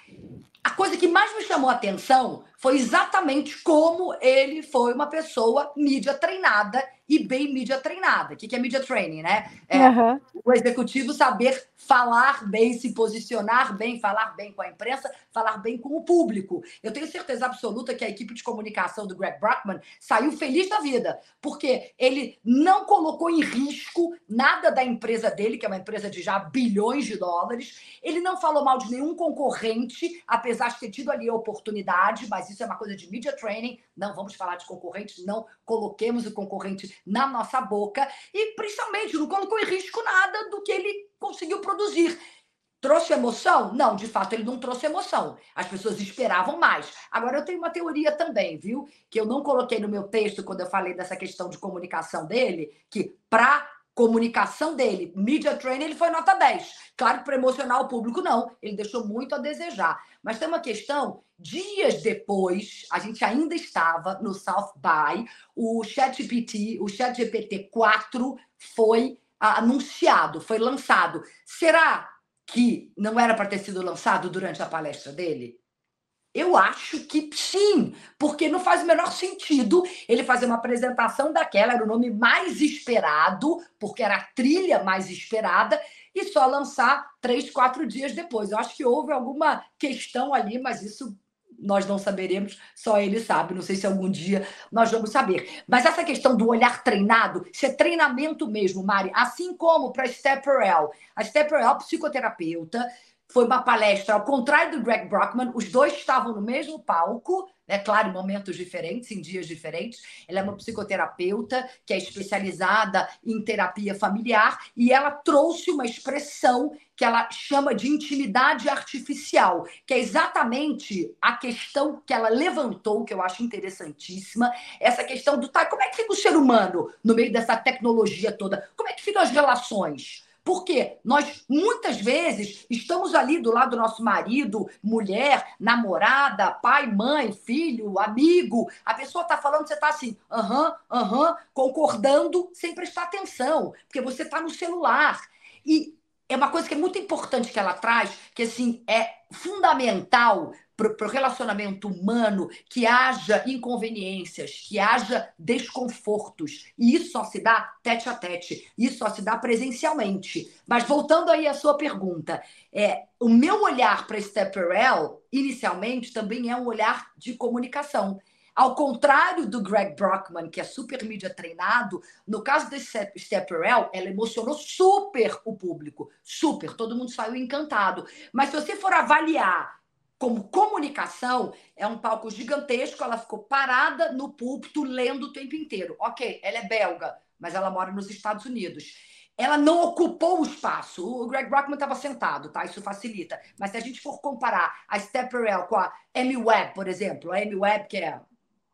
A coisa que mais me chamou a atenção foi exatamente como ele foi uma pessoa mídia treinada e bem mídia treinada. O que é mídia training, né? É uhum. o executivo saber falar bem, se posicionar bem, falar bem com a imprensa, falar bem com o público. Eu tenho certeza absoluta que a equipe de comunicação do Greg Brockman saiu feliz da vida, porque ele não colocou em risco nada da empresa dele, que é uma empresa de já bilhões de dólares. Ele não falou mal de nenhum concorrente, apesar de ter tido ali a oportunidade, mas isso é uma coisa de media training. Não vamos falar de concorrente, não coloquemos o concorrente na nossa boca e principalmente não colocou em risco nada do que ele conseguiu produzir. Trouxe emoção? Não, de fato ele não trouxe emoção. As pessoas esperavam mais. Agora eu tenho uma teoria também, viu? Que eu não coloquei no meu texto quando eu falei dessa questão de comunicação dele, que para comunicação dele, media training, ele foi nota 10. Claro que para emocionar o público, não. Ele deixou muito a desejar. Mas tem uma questão, dias depois, a gente ainda estava no South By, o ChatGPT, o ChatGPT 4 foi anunciado, foi lançado. Será que não era para ter sido lançado durante a palestra dele? Eu acho que sim, porque não faz o menor sentido ele fazer uma apresentação daquela, era o nome mais esperado, porque era a trilha mais esperada, e só lançar três, quatro dias depois. Eu acho que houve alguma questão ali, mas isso nós não saberemos, só ele sabe. Não sei se algum dia nós vamos saber. Mas essa questão do olhar treinado, isso é treinamento mesmo, Mari. Assim como para a Stepperell. A Stepperell, psicoterapeuta, foi uma palestra, ao contrário do Greg Brockman, os dois estavam no mesmo palco, né? Claro, em momentos diferentes, em dias diferentes. Ela é uma psicoterapeuta que é especializada em terapia familiar e ela trouxe uma expressão que ela chama de intimidade artificial, que é exatamente a questão que ela levantou, que eu acho interessantíssima, essa questão do tá, como é que fica o ser humano no meio dessa tecnologia toda? Como é que ficam as relações? Porque nós, muitas vezes, estamos ali do lado do nosso marido, mulher, namorada, pai, mãe, filho, amigo. A pessoa está falando, você está assim, aham, aham, concordando, sem prestar atenção, porque você está no celular. E é uma coisa que é muito importante que ela traz, que assim é fundamental para o relacionamento humano que haja inconveniências, que haja desconfortos. E isso só se dá tete a tete, isso só se dá presencialmente. Mas voltando aí à sua pergunta, é, o meu olhar para Stepperell, inicialmente, também é um olhar de comunicação. Ao contrário do Greg Brockman, que é super mídia treinado, no caso da Stepperell, ela emocionou super o público. Super, todo mundo saiu encantado. Mas se você for avaliar como comunicação, é um palco gigantesco, ela ficou parada no púlpito lendo o tempo inteiro. Ok, ela é belga, mas ela mora nos Estados Unidos ela não ocupou o espaço. O Greg Brockman estava sentado, tá? Isso facilita. Mas se a gente for comparar a Stepperell com a Amy Webb, por exemplo, a Amy Webb, que é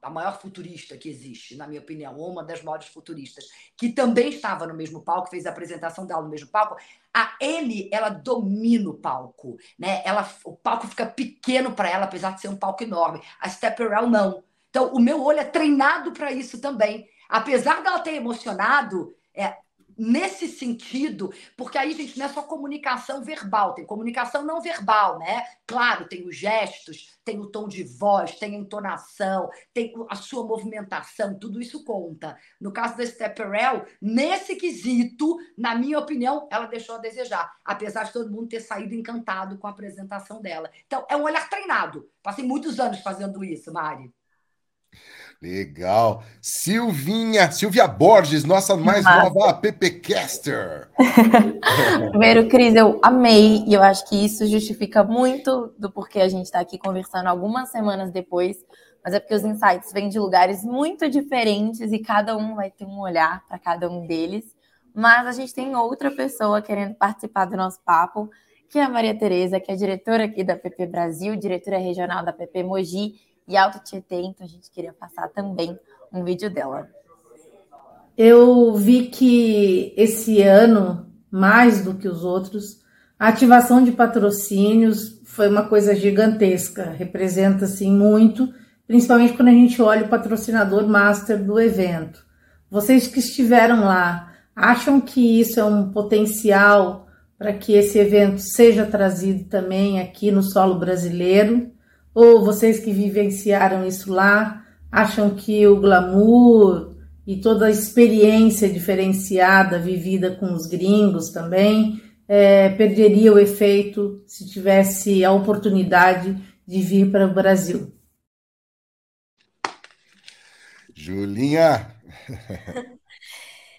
a maior futurista que existe, na minha opinião, uma das maiores futuristas, que também estava no mesmo palco, fez a apresentação dela no mesmo palco, a Amy, ela domina o palco, né? Ela, o palco fica pequeno para ela, apesar de ser um palco enorme. A Stepperell não. Então, o meu olho é treinado para isso também. Apesar dela ter emocionado, é, nesse sentido, porque aí, gente, não é só comunicação verbal, tem comunicação não verbal, né? Claro, tem os gestos, tem o tom de voz, tem a entonação, tem a sua movimentação, tudo isso conta. No caso da Stepperell, nesse quesito, na minha opinião, ela deixou a desejar, apesar de todo mundo ter saído encantado com a apresentação dela. Então, é um olhar treinado. Passei muitos anos fazendo isso, Mari. Legal. Silvinha, Silvia Borges, nossa mais ah. nova appcaster. Primeiro, Cris, eu amei e eu acho que isso justifica muito do porquê a gente está aqui conversando algumas semanas depois, mas é porque os insights vêm de lugares muito diferentes e cada um vai ter um olhar para cada um deles. Mas a gente tem outra pessoa querendo participar do nosso papo, que é a Maria Tereza, que é diretora aqui da PP Brasil, diretora regional da PP Mogi e Alto Tietê, então a gente queria passar também um vídeo dela. Eu vi que esse ano, mais do que os outros, A ativação de patrocínios foi uma coisa gigantesca, representa assim muito, principalmente quando a gente olha o patrocinador master do evento. Vocês que estiveram lá, acham que isso é um potencial para que esse evento seja trazido também aqui no solo brasileiro? Ou vocês que vivenciaram isso lá, acham que o glamour e toda a experiência diferenciada vivida com os gringos também é, perderia o efeito se tivesse a oportunidade de vir para o Brasil. Julinha!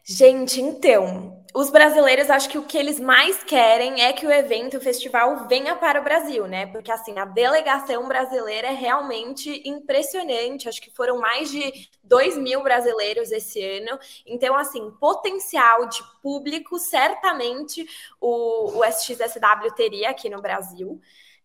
Gente, então, os brasileiros, acho que o que eles mais querem é que o evento, o festival, venha para o Brasil, né? Porque, assim, a delegação brasileira é realmente impressionante. Acho que foram mais de 2 mil brasileiros esse ano. Então, assim, potencial de público, certamente o, o SXSW teria aqui no Brasil.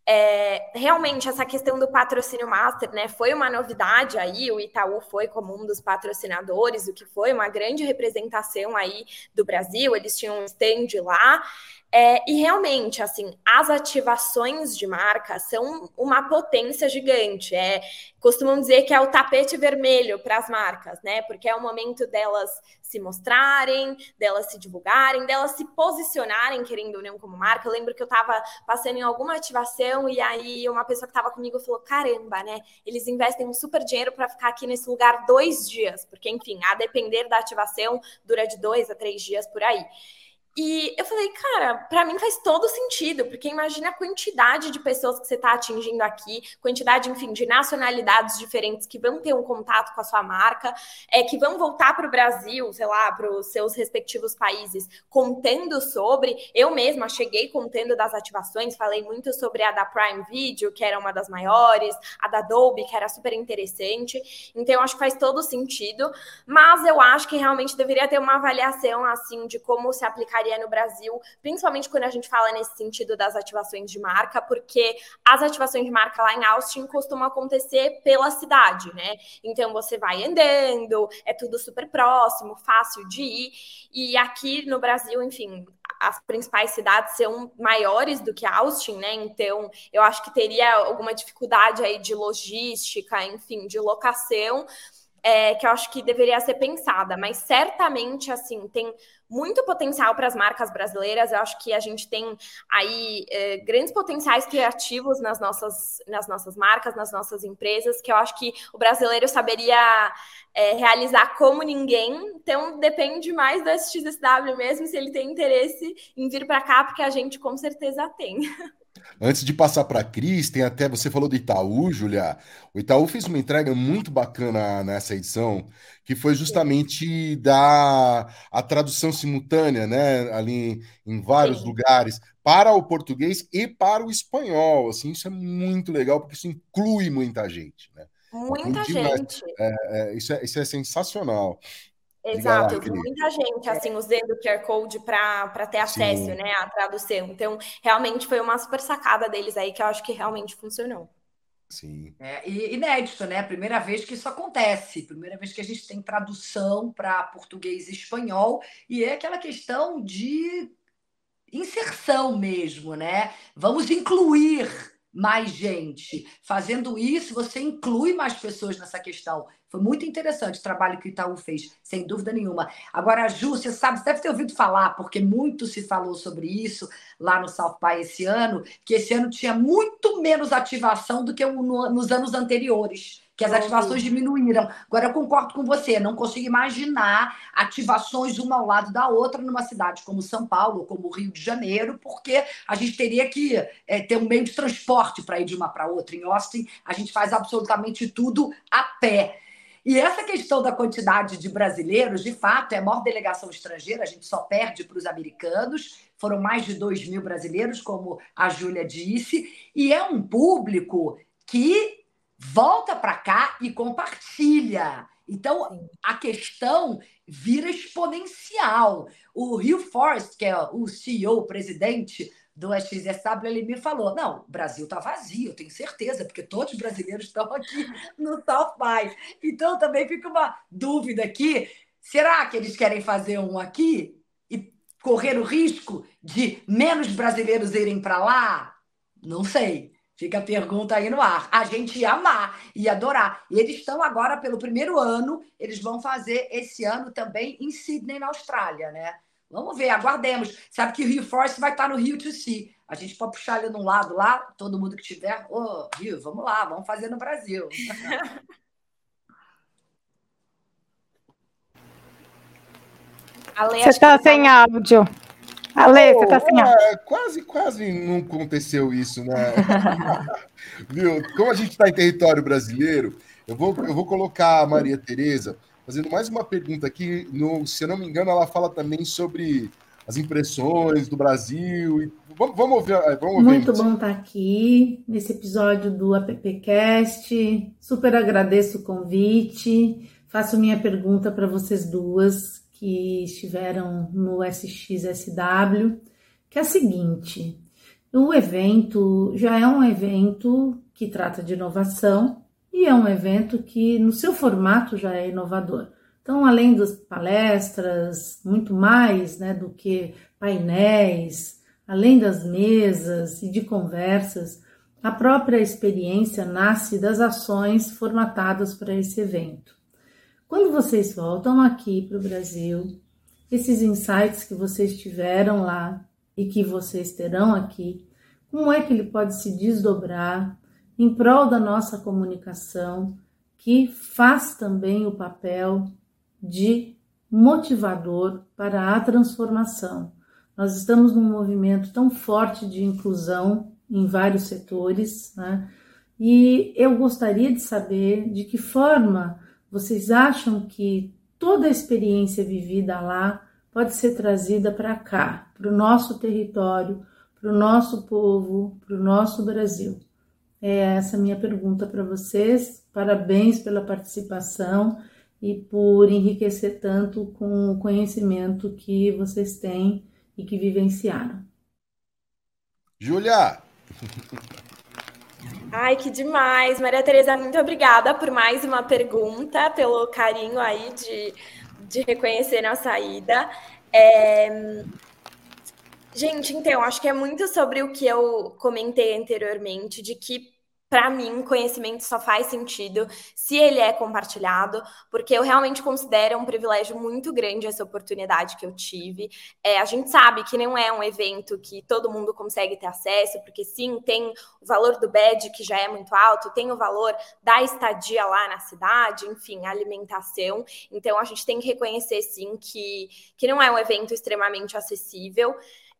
É, realmente essa questão do patrocínio master, né, foi uma novidade aí. O Itaú foi como um dos patrocinadores, o que foi uma grande representação aí do Brasil. Eles tinham um stand lá. É, e realmente, assim, as ativações de marca são uma potência gigante. É, costumam dizer que é o tapete vermelho para as marcas, né? Porque é o momento delas se mostrarem, delas se divulgarem, delas se posicionarem, querendo ou não, como marca. Eu lembro que eu estava passando em alguma ativação e aí uma pessoa que estava comigo falou: caramba, né? Eles investem um super dinheiro para ficar aqui nesse lugar dois dias, porque, enfim, a depender da ativação, dura de dois a três dias por aí. E eu falei, cara, para mim faz todo sentido, porque imagina a quantidade de pessoas que você está atingindo aqui, quantidade, enfim, de nacionalidades diferentes que vão ter um contato com a sua marca, é, que vão voltar para o Brasil, sei lá, para os seus respectivos países, contando sobre. Eu mesma cheguei contando das ativações, falei muito sobre a da Prime Video, que era uma das maiores, a da Dolby, que era super interessante. Então, acho que faz todo sentido, mas eu acho que realmente deveria ter uma avaliação, assim, de como se aplicaria no Brasil, principalmente quando a gente fala nesse sentido das ativações de marca, porque as ativações de marca lá em Austin costumam acontecer pela cidade, né? Então você vai andando, é tudo super próximo, fácil de ir. E aqui no Brasil, enfim, as principais cidades são maiores do que Austin, né? Então, eu acho que teria alguma dificuldade aí de logística, enfim, de locação, é, que eu acho que deveria ser pensada, mas certamente, assim, tem muito potencial para as marcas brasileiras. Eu acho que a gente tem aí é, grandes potenciais criativos nas nossas, nas nossas marcas, nas nossas empresas, que eu acho que o brasileiro saberia é, realizar como ninguém. Então, depende mais do SXSW mesmo, se ele tem interesse em vir para cá, porque a gente com certeza tem. Antes de passar para a Cris, tem até você falou do Itaú, Julia. O Itaú fez uma entrega muito bacana nessa edição, que foi justamente da a tradução simultânea, né, ali em vários Sim. lugares para o português e para o espanhol. Assim, isso é muito legal porque isso inclui muita gente, né? Muita gente. É, é, isso, é, isso é sensacional. Exato, eu vi muita gente assim usando o QR Code para ter acesso né, à tradução. Então, realmente foi uma super sacada deles aí que eu acho que realmente funcionou. Sim. É, e inédito, né? Primeira vez que isso acontece, primeira vez que a gente tem tradução para português e espanhol, e é aquela questão de inserção mesmo, né? Vamos incluir mais gente. Fazendo isso, você inclui mais pessoas nessa questão. Foi muito interessante o trabalho que o Itaú fez, sem dúvida nenhuma. Agora, Ju, você sabe, você deve ter ouvido falar, porque muito se falou sobre isso lá no South By esse ano, que esse ano tinha muito menos ativação do que nos anos anteriores que as ativações diminuíram. Agora, eu concordo com você, não consigo imaginar ativações uma ao lado da outra numa cidade como São Paulo, como Rio de Janeiro, porque a gente teria que é, ter um meio de transporte para ir de uma para outra. Em Austin, a gente faz absolutamente tudo a pé. E essa questão da quantidade de brasileiros, de fato, é a maior delegação estrangeira, a gente só perde para os americanos. Foram mais de 2 mil brasileiros, como a Júlia disse, e é um público que volta para cá e compartilha. Então, a questão vira exponencial. O Rio Forest, que é o CEO, o presidente do XSW, ele me falou: não, o Brasil está vazio, eu tenho certeza, porque todos os brasileiros estão aqui no South by. Então, também fica uma dúvida aqui: será que eles querem fazer um aqui? E correr o risco de menos brasileiros irem para lá? Não sei. Fica a pergunta aí no ar. A gente ia amar, ia adorar. E eles estão agora, pelo primeiro ano, eles vão fazer esse ano também em Sydney, na Austrália, né? Vamos ver, aguardemos. Sabe que o Rio Force vai estar no Rio to See. A gente pode puxar ele num lado lá, todo mundo que tiver. Ô, oh, Rio, vamos lá, vamos fazer no Brasil. Você está sem áudio. Ale, oh, você está sem áudio. É, quase, quase não aconteceu isso, né? Viu? Como a gente está em território brasileiro, eu vou, eu vou colocar a Maria Tereza fazendo mais uma pergunta aqui. No, se eu não me engano, ela fala também sobre as impressões do Brasil. E, vamos, vamos ver. É, vamos Muito bom estar aqui nesse episódio do AppCast. Super agradeço o convite. Faço minha pergunta para vocês duas que estiveram no SXSW, que é a seguinte: o evento já é um evento que trata de inovação, e é um evento que, no seu formato, já é inovador. Então, além das palestras, muito mais né, do que painéis, além das mesas e de conversas, a própria experiência nasce das ações formatadas para esse evento. Quando vocês voltam aqui para o Brasil, esses insights que vocês tiveram lá e que vocês terão aqui, como é que ele pode se desdobrar em prol da nossa comunicação, que faz também o papel de motivador para a transformação. Nós estamos num movimento tão forte de inclusão em vários setores, né? E eu gostaria de saber de que forma vocês acham que toda a experiência vivida lá pode ser trazida para cá, para o nosso território, para o nosso povo, para o nosso Brasil. É essa minha pergunta para vocês. Parabéns pela participação e por enriquecer tanto com o conhecimento que vocês têm e que vivenciaram. Júlia! Ai, que demais! Maria Tereza, muito obrigada por mais uma pergunta, pelo carinho aí de, de reconhecer nossa ida. É, Gente, então, acho que é muito sobre o que eu comentei anteriormente, de que para mim, conhecimento só faz sentido se ele é compartilhado, porque eu realmente considero um privilégio muito grande essa oportunidade que eu tive. É, a gente sabe que não é um evento que todo mundo consegue ter acesso, porque sim, tem o valor do badge, que já é muito alto, tem o valor da estadia lá na cidade, enfim, alimentação. Então, a gente tem que reconhecer, sim, que, que não é um evento extremamente acessível.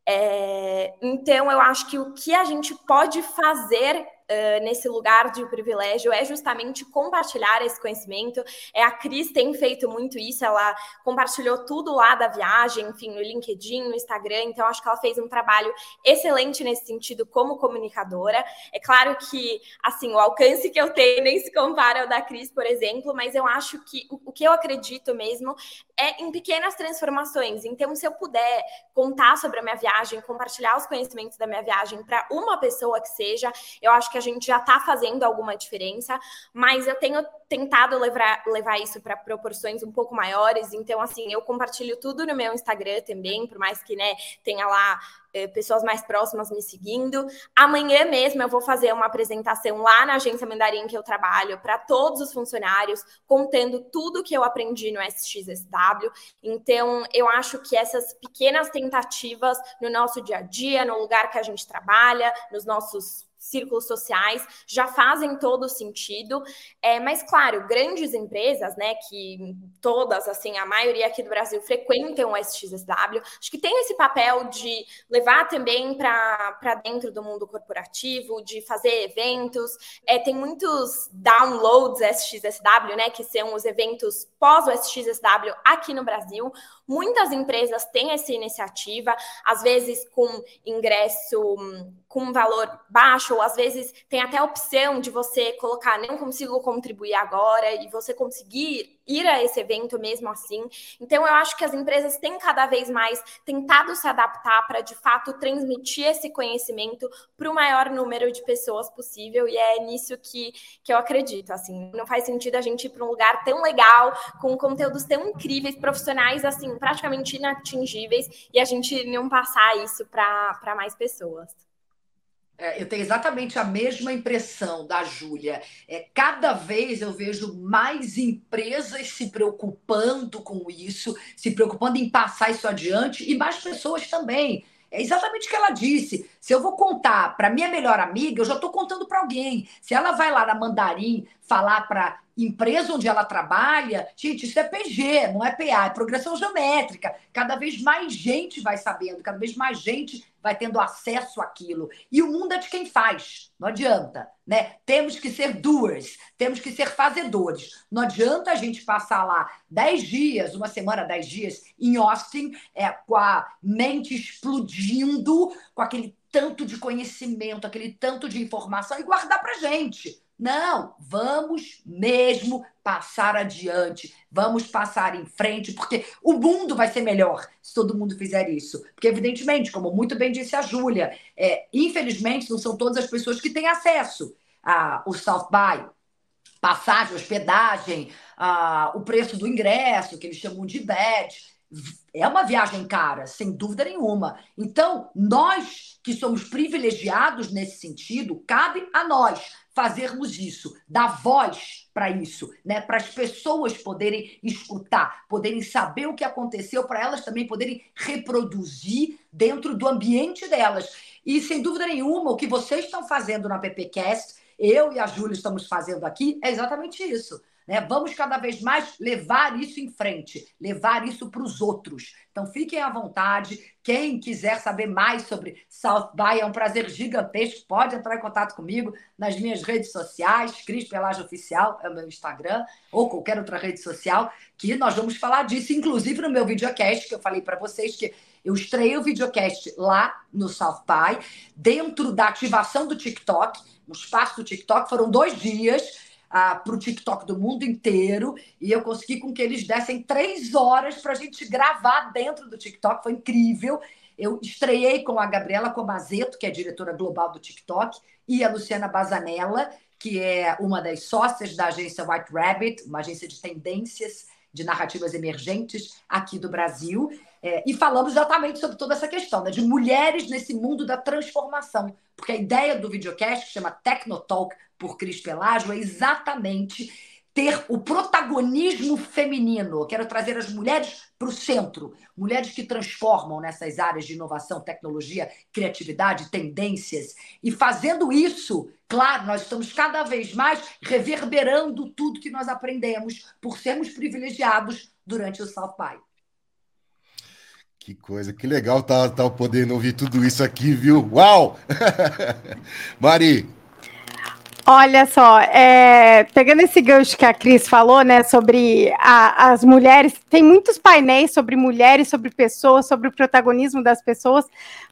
É, então, eu acho que o que a gente pode fazer uh, nesse lugar de privilégio é justamente compartilhar esse conhecimento. É, a Cris tem feito muito isso, ela compartilhou tudo lá da viagem, enfim, no LinkedIn, no Instagram, então acho que ela fez um trabalho excelente nesse sentido como comunicadora. É claro que, assim, o alcance que eu tenho nem se compara ao da Cris, por exemplo, mas eu acho que o, o que eu acredito mesmo é em pequenas transformações. Então, se eu puder contar sobre a minha viagem, compartilhar os conhecimentos da minha viagem para uma pessoa que seja, eu acho que que a gente já está fazendo alguma diferença, mas eu tenho tentado levar, levar isso para proporções um pouco maiores. Então, assim, eu compartilho tudo no meu Instagram também, por mais que né, tenha lá eh, pessoas mais próximas me seguindo. Amanhã mesmo eu vou fazer uma apresentação lá na agência Mandarim que eu trabalho para todos os funcionários, contando tudo que eu aprendi no SXSW. Então, eu acho que essas pequenas tentativas no nosso dia a dia, no lugar que a gente trabalha, nos nossos círculos sociais já fazem todo sentido. É, mas, claro, grandes empresas, né, que todas, assim, a maioria aqui do Brasil frequentam o SXSW, acho que tem esse papel de levar também para dentro do mundo corporativo, de fazer eventos. É, tem muitos downloads SXSW, né, que são os eventos pós o SXSW aqui no Brasil. Muitas empresas têm essa iniciativa, às vezes com ingresso com um valor baixo, ou às vezes tem até a opção de você colocar não consigo contribuir agora e você conseguir ir a esse evento mesmo assim. Então, eu acho que as empresas têm cada vez mais tentado se adaptar para, de fato, transmitir esse conhecimento para o maior número de pessoas possível, e é nisso que, que eu acredito. Assim, não faz sentido a gente ir para um lugar tão legal, com conteúdos tão incríveis, profissionais, assim, praticamente inatingíveis, e a gente não passar isso para mais pessoas. É, eu tenho exatamente a mesma impressão da Júlia. É, cada vez eu vejo mais empresas se preocupando com isso, se preocupando em passar isso adiante, e mais pessoas também. É exatamente o que ela disse. Se eu vou contar para minha melhor amiga, eu já estou contando para alguém. Se ela vai lá na Mandarim falar para empresa onde ela trabalha, gente, isso é PG, não é PA, é progressão geométrica. Cada vez mais gente vai sabendo, cada vez mais gente vai tendo acesso àquilo. E o mundo é de quem faz, não adianta, né? Temos que ser doers, temos que ser fazedores. Não adianta a gente passar lá dez dias, uma semana, dez dias em Austin, é, com a mente explodindo, com aquele tanto de conhecimento, aquele tanto de informação e guardar pra gente. Não, vamos mesmo passar adiante, vamos passar em frente, porque o mundo vai ser melhor se todo mundo fizer isso. Porque, evidentemente, como muito bem disse a Júlia, é, infelizmente não são todas as pessoas que têm acesso ao South By. Passagem, hospedagem, o preço do ingresso, que eles chamam de badge é uma viagem cara, sem dúvida nenhuma. Então, nós que somos privilegiados nesse sentido, cabe a nós fazermos isso, dar voz para isso, né? Para as pessoas poderem escutar, poderem saber o que aconteceu, para elas também poderem reproduzir dentro do ambiente delas. E sem dúvida nenhuma, o que vocês estão fazendo na PPcast, eu e a Júlia estamos fazendo aqui, é exatamente isso né? Vamos cada vez mais levar isso em frente, levar isso para os outros. Então fiquem à vontade. Quem quiser saber mais sobre South By, é um prazer gigantesco. Pode entrar em contato comigo nas minhas redes sociais, Cris Pelagem Oficial, é o meu Instagram, ou qualquer outra rede social, que nós vamos falar disso, inclusive no meu videocast, que eu falei para vocês que eu estreiei o videocast lá no South By, dentro da ativação do TikTok, no espaço do TikTok, foram dois dias para o TikTok do mundo inteiro e eu consegui com que eles dessem três horas para a gente gravar dentro do TikTok, foi incrível. Eu estreiei com a Gabriela Comazeto, que é diretora global do TikTok, e a Luciana Bazanella, que é uma das sócias da agência White Rabbit, uma agência de tendências de narrativas emergentes aqui do Brasil. É, e falamos exatamente sobre toda essa questão né, de mulheres nesse mundo da transformação. Porque a ideia do videocast, que chama Technotalk por Cris Pelágio, é exatamente ter o protagonismo feminino. Eu quero trazer as mulheres para o centro, mulheres que transformam nessas áreas de inovação, tecnologia, criatividade, tendências. E fazendo isso, claro, nós estamos cada vez mais reverberando tudo que nós aprendemos por sermos privilegiados durante o South By. Que coisa, que legal tá, tá podendo ouvir tudo isso aqui, viu? Uau! Mari, Olha só, é, pegando esse gancho que a Cris falou, né, sobre a, as mulheres, tem muitos painéis sobre mulheres, sobre pessoas, sobre o protagonismo das pessoas,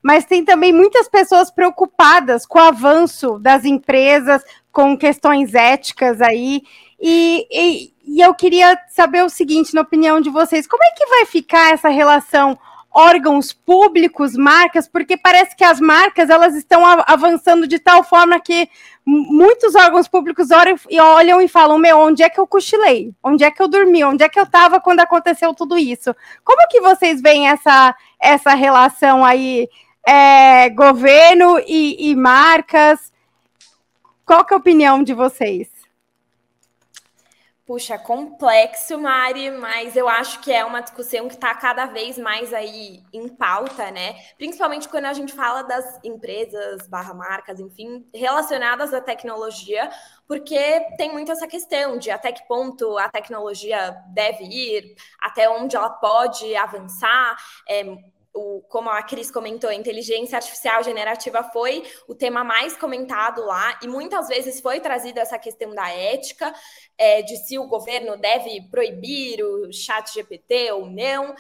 mas tem também muitas pessoas preocupadas com o avanço das empresas, com questões éticas aí, e, e, e eu queria saber o seguinte, na opinião de vocês, como é que vai ficar essa relação órgãos públicos, marcas, porque parece que as marcas elas estão avançando de tal forma que muitos órgãos públicos olham e, olham e falam: Meu, onde é que eu cochilei? Onde é que eu dormi? Onde é que eu estava quando aconteceu tudo isso? Como que vocês veem essa, essa relação aí, é, governo e, e marcas? Qual que é a opinião de vocês? Puxa, complexo, Mari, mas eu acho que é uma discussão que está cada vez mais aí em pauta, né? Principalmente quando a gente fala das empresas, barra marcas, enfim, relacionadas à tecnologia, porque tem muito essa questão de até que ponto a tecnologia deve ir, até onde ela pode avançar. É, o, como a Cris comentou, inteligência artificial generativa foi o tema mais comentado lá, e muitas vezes foi trazida essa questão da ética, é, de se o governo deve proibir o chat GPT ou não.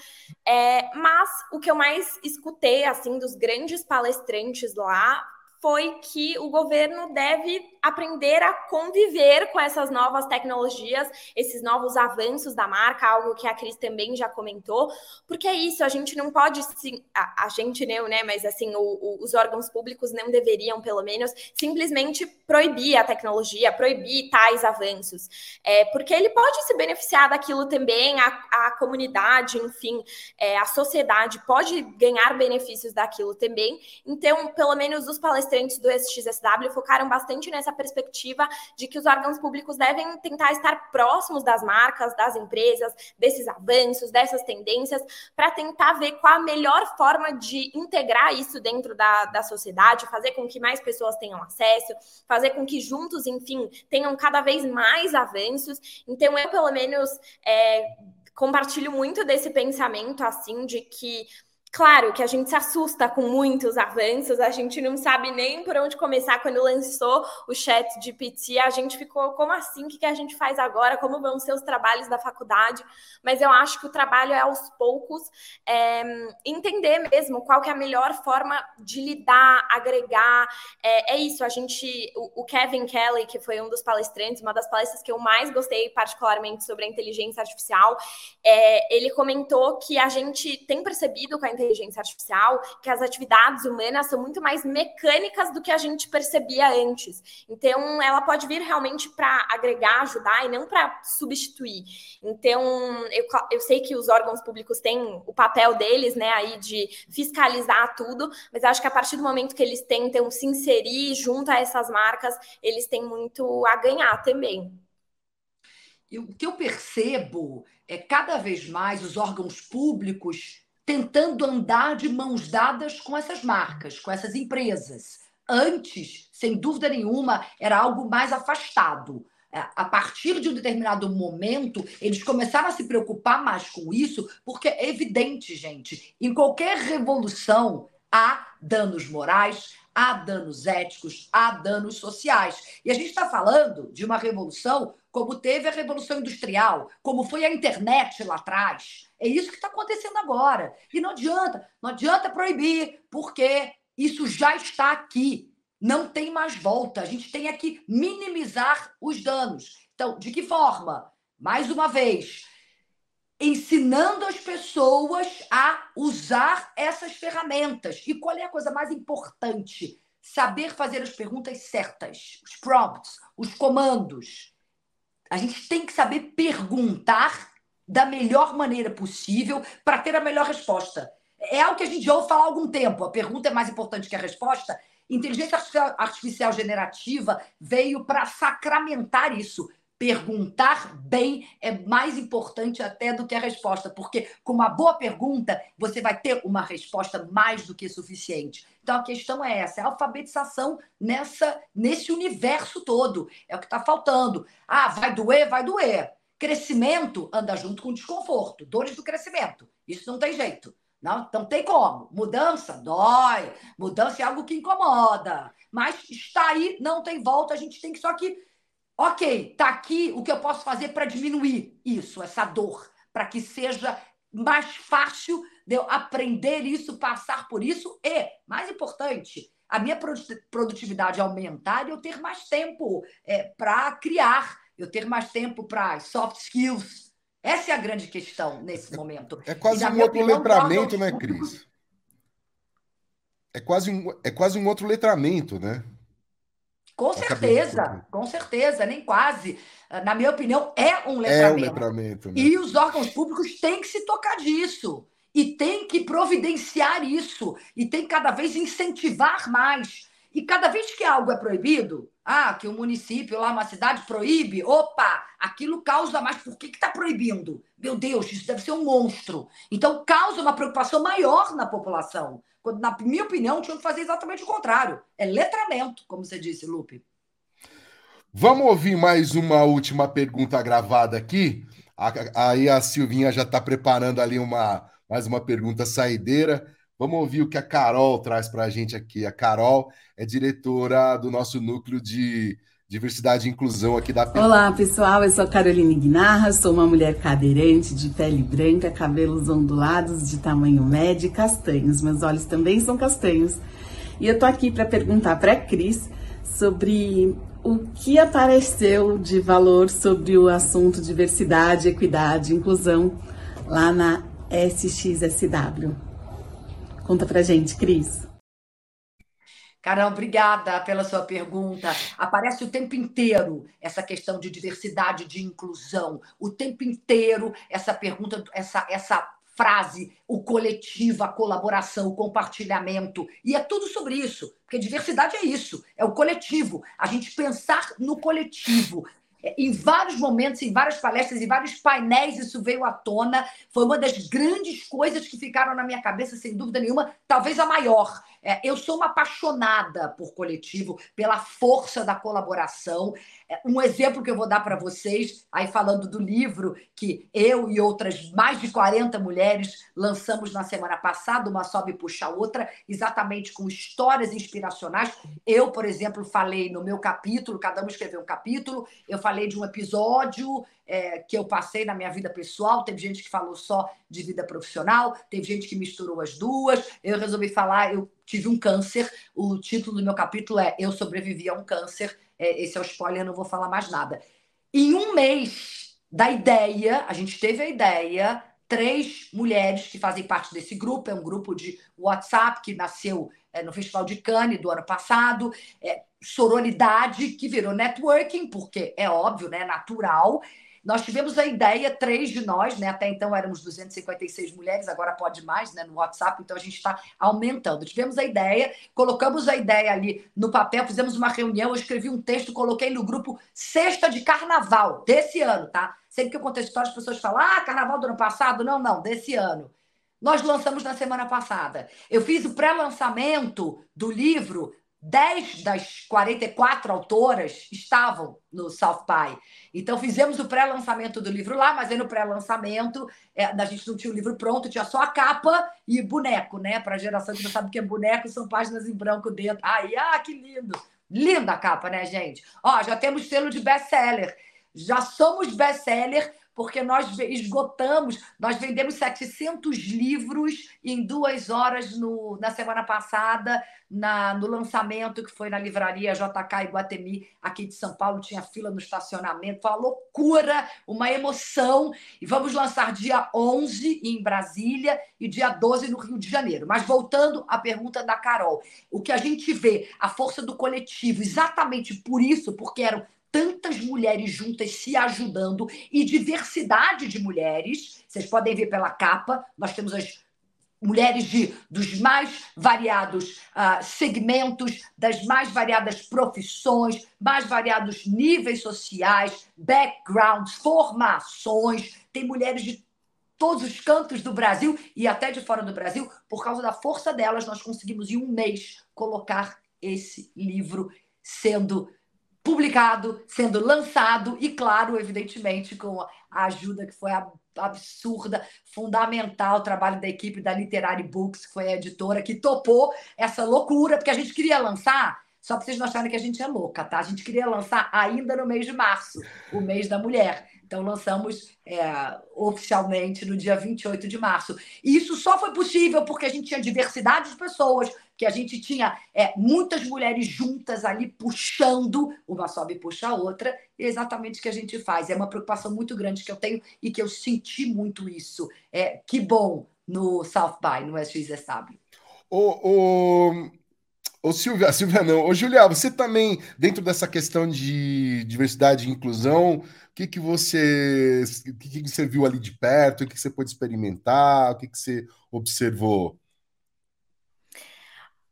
É, mas o que eu mais escutei assim dos grandes palestrantes lá foi que o governo deve aprender a conviver com essas novas tecnologias, esses novos avanços da marca, algo que a Cris também já comentou, porque é isso, a gente não pode, sim, a, a gente não, né, mas assim, o, o, os órgãos públicos não deveriam, pelo menos, simplesmente proibir a tecnologia, proibir tais avanços, é, porque ele pode se beneficiar daquilo também, a, a comunidade, enfim, é, a sociedade pode ganhar benefícios daquilo também, então, pelo menos os palestrantes do SXSW focaram bastante nessa perspectiva de que os órgãos públicos devem tentar estar próximos das marcas, das empresas, desses avanços, dessas tendências, para tentar ver qual a melhor forma de integrar isso dentro da, da sociedade, fazer com que mais pessoas tenham acesso, fazer com que juntos, enfim, tenham cada vez mais avanços. Então, eu, pelo menos, é, compartilho muito desse pensamento, assim, de que Claro que a gente se assusta com muitos avanços, a gente não sabe nem por onde começar. Quando lançou o chat de PT, a gente ficou, como assim? O que a gente faz agora? Como vão ser os trabalhos da faculdade? Mas eu acho que o trabalho é aos poucos é, entender mesmo qual que é a melhor forma de lidar, agregar. É, é isso, a gente, o, o Kevin Kelly, que foi um dos palestrantes, uma das palestras que eu mais gostei particularmente sobre a inteligência artificial, é, ele comentou que a gente tem percebido com a inteligência inteligência artificial que as atividades humanas são muito mais mecânicas do que a gente percebia antes. Então, ela pode vir realmente para agregar, ajudar e não para substituir. Então, eu, eu sei que os órgãos públicos têm o papel deles, né, aí de fiscalizar tudo, mas acho que a partir do momento que eles tentam se inserir junto a essas marcas, eles têm muito a ganhar também. E o que eu percebo é cada vez mais os órgãos públicos tentando andar de mãos dadas com essas marcas, com essas empresas. Antes, sem dúvida nenhuma, era algo mais afastado. É, a partir de um determinado momento, eles começaram a se preocupar mais com isso, porque é evidente, gente, em qualquer revolução há danos morais, há danos éticos, há danos sociais. E a gente está falando de uma revolução como teve a Revolução Industrial, como foi a internet lá atrás. É isso que está acontecendo agora. E não adianta, não adianta proibir, porque isso já está aqui. Não tem mais volta. A gente tem que minimizar os danos. Então, de que forma? Mais uma vez, ensinando as pessoas a usar essas ferramentas. E qual é a coisa mais importante? Saber fazer as perguntas certas, os prompts, os comandos. A gente tem que saber perguntar da melhor maneira possível para ter a melhor resposta. É algo que a gente já ouve falar há algum tempo. A pergunta é mais importante que a resposta. Inteligência artificial generativa veio para sacramentar isso. Perguntar bem é mais importante até do que a resposta, porque com uma boa pergunta você vai ter uma resposta mais do que suficiente. Então a questão é essa, é a alfabetização nessa nesse universo todo. É o que está faltando. Ah, vai doer, vai doer. Crescimento anda junto com desconforto, dores do crescimento. Isso não tem jeito. Não, não tem como. Mudança dói. Mudança é algo que incomoda. Mas está aí, não tem volta. A gente tem que só que, ok, tá aqui o que eu posso fazer para diminuir isso, essa dor, para que seja mais fácil de eu aprender isso, passar por isso e, mais importante, a minha produtividade aumentar e eu ter mais tempo é, para criar eu ter mais tempo para soft skills. Essa é a grande questão nesse momento. É quase um outro letramento, né, Cris? É quase, um, é quase um outro letramento, né? Com certeza, com certeza, nem quase. Na minha opinião, é um letramento. É um letramento. Né? E os órgãos públicos têm que se tocar disso. E tem que providenciar isso. E tem cada vez incentivar mais. E cada vez que algo é proibido, ah, que o um município lá, uma cidade proíbe, opa, aquilo causa mais. Por que está proibindo? Meu Deus, isso deve ser um monstro. Então, causa uma preocupação maior na população. Na minha opinião, tinha que fazer exatamente o contrário. É letramento, como você disse, Lupe. Vamos ouvir mais uma última pergunta gravada aqui. Aí a Silvinha já está preparando ali uma, mais uma pergunta saideira. Vamos ouvir o que a Carol traz para a gente aqui. A Carol é diretora do nosso núcleo de diversidade e inclusão aqui da Olá, pessoal. Eu sou Caroline Guinarra, sou uma mulher cadeirante, de pele branca, cabelos ondulados de tamanho médio e castanhos. Meus olhos também são castanhos. E eu tô aqui para perguntar para Cris sobre o que apareceu de valor sobre o assunto diversidade, equidade, inclusão lá na SXSW. Conta pra gente, Cris. Carol, obrigada pela sua pergunta. Aparece o tempo inteiro essa questão de diversidade, de inclusão. O tempo inteiro essa pergunta, essa, essa frase, o coletivo, a colaboração, o compartilhamento. E é tudo sobre isso, porque diversidade é isso, é o coletivo. A gente pensar no coletivo. Em vários momentos, em várias palestras, em vários painéis, isso veio à tona. Foi uma das grandes coisas que ficaram na minha cabeça, sem dúvida nenhuma, talvez a maior. É, eu sou uma apaixonada por coletivo, pela força da colaboração. É, um exemplo que eu vou dar para vocês, aí falando do livro que eu e outras mais de 40 mulheres lançamos na semana passada, uma sobe e puxa a outra, exatamente com histórias inspiracionais. Eu, por exemplo, falei no meu capítulo, cada um escreveu um capítulo, eu falei de um episódio é, que eu passei na minha vida pessoal, teve gente que falou só de vida profissional, teve gente que misturou as duas. Eu resolvi falar, eu tive um câncer. O título do meu capítulo é Eu sobrevivi a um câncer é, esse é o spoiler, não vou falar mais nada. Em um mês da ideia, a gente teve a ideia, três mulheres que fazem parte desse grupo, é um grupo de WhatsApp que nasceu é, no Festival de Cannes do ano passado, é, sororidade que virou networking, porque é óbvio, né, natural, nós tivemos a ideia, três de nós, né? Até então éramos 256 mulheres, agora pode mais, né? No WhatsApp, então a gente está aumentando. Tivemos a ideia, colocamos a ideia ali no papel, fizemos uma reunião, eu escrevi um texto, coloquei no grupo Sexta de Carnaval, desse ano, tá? Sempre que eu conto história, as pessoas falam: ah, carnaval do ano passado? Não, não, desse ano. Nós lançamos na semana passada. Eu fiz o pré-lançamento do livro 10 das 44 autoras estavam no South By. Então, fizemos o pré-lançamento do livro lá, mas aí no pré-lançamento é, a gente não tinha o livro pronto, tinha só a capa e boneco, né? Para a geração que não sabe o que é boneco, são páginas em branco dentro. Ai, ah, que lindo! Linda a capa, né, gente? Ó, já temos selo de best-seller. Já somos best-seller porque nós esgotamos, nós vendemos 700 livros em duas horas no, na semana passada, na, no lançamento que foi na livraria JK Iguatemi, aqui de São Paulo, tinha fila no estacionamento, foi uma loucura, uma emoção. E vamos lançar dia 11 em Brasília e dia 12 no Rio de Janeiro. Mas voltando à pergunta da Carol, o que a gente vê, a força do coletivo, exatamente por isso, porque eram tantas mulheres juntas se ajudando e diversidade de mulheres. Vocês podem ver pela capa, nós temos as mulheres de, dos mais variados uh, segmentos, das mais variadas profissões, mais variados níveis sociais, backgrounds, formações. Tem mulheres de todos os cantos do Brasil e até de fora do Brasil. Por causa da força delas, nós conseguimos em um mês colocar esse livro sendo publicado, sendo lançado e, claro, evidentemente, com a ajuda que foi absurda, fundamental, o trabalho da equipe da Literary Books, que foi a editora que topou essa loucura, porque a gente queria lançar, só para vocês não acharem que a gente é louca, tá? A gente queria lançar ainda no mês de março, o mês da mulher. Então, lançamos é, oficialmente no dia 28 de março. E isso só foi possível porque a gente tinha diversidade de pessoas, que a gente tinha é, muitas mulheres juntas ali puxando, uma sobe e puxa a outra, é exatamente o que a gente faz. É uma preocupação muito grande que eu tenho e que eu senti muito isso. É, que bom no South By, no SXSW. O, o, Ô, Silvia, Silvia não. Ô, Julia, você também, dentro dessa questão de diversidade e inclusão, o que, que você o que, que você viu ali de perto, o que, que você pôde experimentar, o que, que você observou?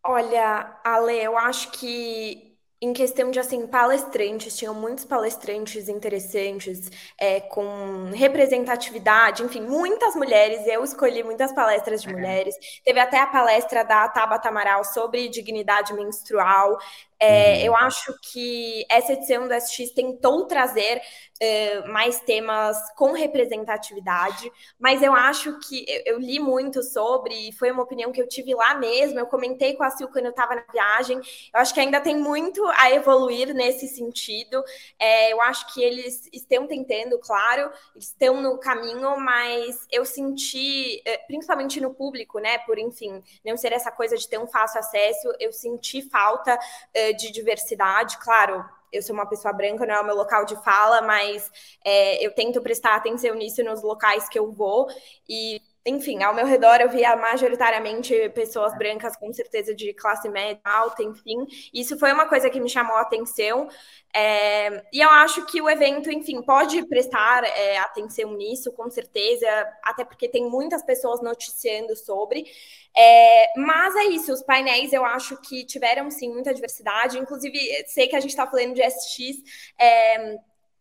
Olha, Ale, eu acho que em questão de assim palestrantes, tinham muitos palestrantes interessantes, é, com representatividade, enfim, muitas mulheres. Eu escolhi muitas palestras de mulheres. Teve até a palestra da Tabata Amaral sobre dignidade menstrual. É, uhum. Eu acho que essa edição do SX tentou trazer uh, mais temas com representatividade, mas eu acho que eu, eu, li muito sobre, e foi uma opinião que eu tive lá mesmo. Eu comentei com a Sil quando eu estava na viagem. Eu acho que ainda tem muito a evoluir nesse sentido. É, eu acho que eles estão tentando, claro, estão no caminho, mas eu senti, eh, principalmente no público, né, por enfim, não ser essa coisa de ter um fácil acesso, eu senti falta uh, de diversidade, claro. Eu sou uma pessoa branca, não é o meu local de fala, mas é, eu tento prestar atenção nisso nos locais que eu vou. E enfim, ao meu redor eu via majoritariamente pessoas brancas, com certeza de classe média alta, enfim. Isso foi uma coisa que me chamou a atenção. É, e eu acho que o evento, enfim, pode prestar é, atenção nisso, com certeza, até porque tem muitas pessoas noticiando sobre. É, mas é isso, os painéis eu acho que tiveram sim muita diversidade. Inclusive, sei que a gente está falando de SX.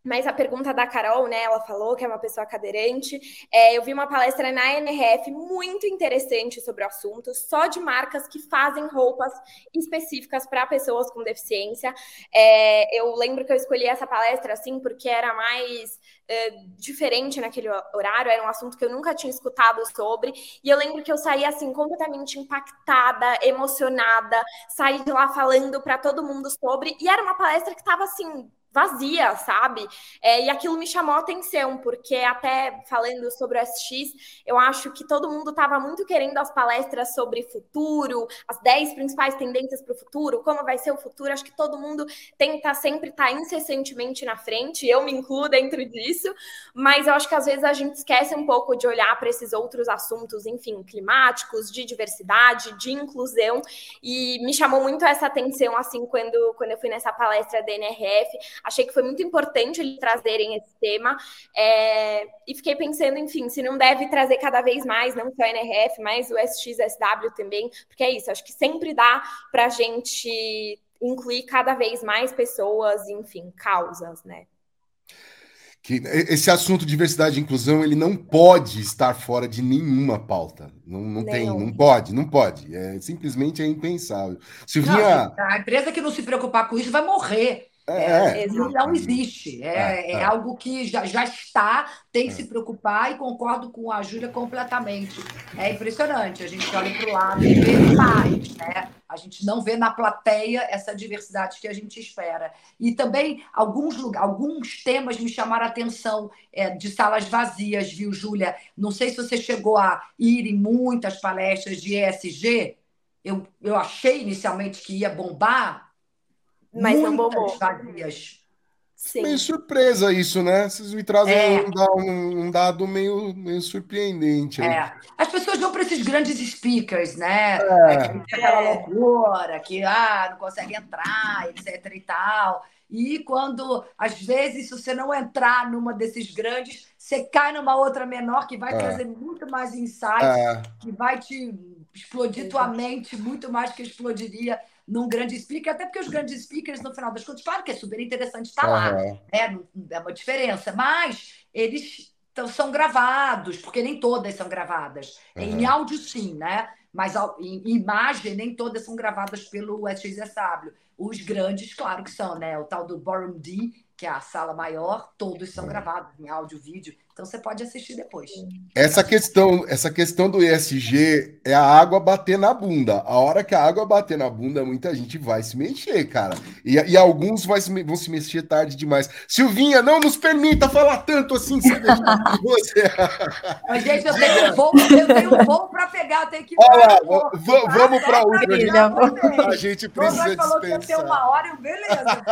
Mas a pergunta da Carol, né? Ela falou que é uma pessoa cadeirante. É, eu vi uma palestra na NRF muito interessante sobre o assunto, só de marcas que fazem roupas específicas para pessoas com deficiência. É, eu lembro que eu escolhi essa palestra assim porque era mais é, diferente naquele horário, era um assunto que eu nunca tinha escutado sobre. E eu lembro que eu saí assim completamente impactada, emocionada, saí de lá falando para todo mundo sobre. E era uma palestra que estava assim vazia, sabe? É, e aquilo me chamou a atenção, porque até falando sobre o SX, eu acho que todo mundo estava muito querendo as palestras sobre futuro, as 10 principais tendências para o futuro, como vai ser o futuro. Acho que todo mundo tenta sempre estar tá incessantemente na frente, eu me incluo dentro disso, mas eu acho que às vezes a gente esquece um pouco de olhar para esses outros assuntos, enfim, climáticos, de diversidade, de inclusão, e me chamou muito essa atenção, assim, quando, quando eu fui nessa palestra da NRF Achei que foi muito importante eles trazerem esse tema. É, e fiquei pensando, enfim, se não deve trazer cada vez mais, não só a NRF, mas o SXSW também, porque é isso, acho que sempre dá para a gente incluir cada vez mais pessoas, enfim, causas, né? que esse assunto diversidade e inclusão ele não pode estar fora de nenhuma pauta. Não, não tem, não pode, não pode. É simplesmente é impensável. Silvinha, não, a empresa que não se preocupar com isso vai morrer. É, é, não existe. É, é, é, algo que já, já está, tem que se preocupar e concordo com a Júlia completamente. É impressionante. A gente olha para o lado e vê mais, né? A gente não vê na plateia essa diversidade que a gente espera. E também alguns, alguns temas me chamaram a atenção é, de salas vazias, viu, Júlia? Não sei se você chegou a ir em muitas palestras de ESG. Eu, eu achei inicialmente que ia bombar, mas não bombou. Vazias. Sim. Meio surpresa isso, né? Vocês me trazem é. um, um, dado meio, meio surpreendente. É. As pessoas vão para esses grandes speakers, né? É. É, que aquela loucura, que ah, não consegue entrar, etc e tal. E quando, às vezes, se você não entrar numa desses grandes, você cai numa outra menor que vai é. trazer muito mais insights, é. que vai te explodir tua mente muito mais do que explodiria num grande speaker, até porque os grandes speakers, no final das contas, claro que é super interessante estar uhum. lá, né? é uma diferença, mas eles são gravados, porque nem todas são gravadas. Uhum. Em áudio, sim, né? Mas em imagem, nem todas são gravadas pelo SXSW. Os grandes, claro que são, né? O tal do Ballroom D, que é a sala maior, todos são uhum. gravados em áudio, vídeo. Então você pode assistir depois. Essa questão, essa questão do ESG é a água bater na bunda. A hora que a água bater na bunda, muita gente vai se mexer, cara. E, e alguns vai se, vão se mexer tarde demais. Silvinha, não nos permita falar tanto assim você. Mas, gente, eu tenho um voo, eu tenho um voo para pegar, eu tenho que ir Olha, vamos para outra. A gente precisa falou dispensar. que ia ter uma hora, beleza.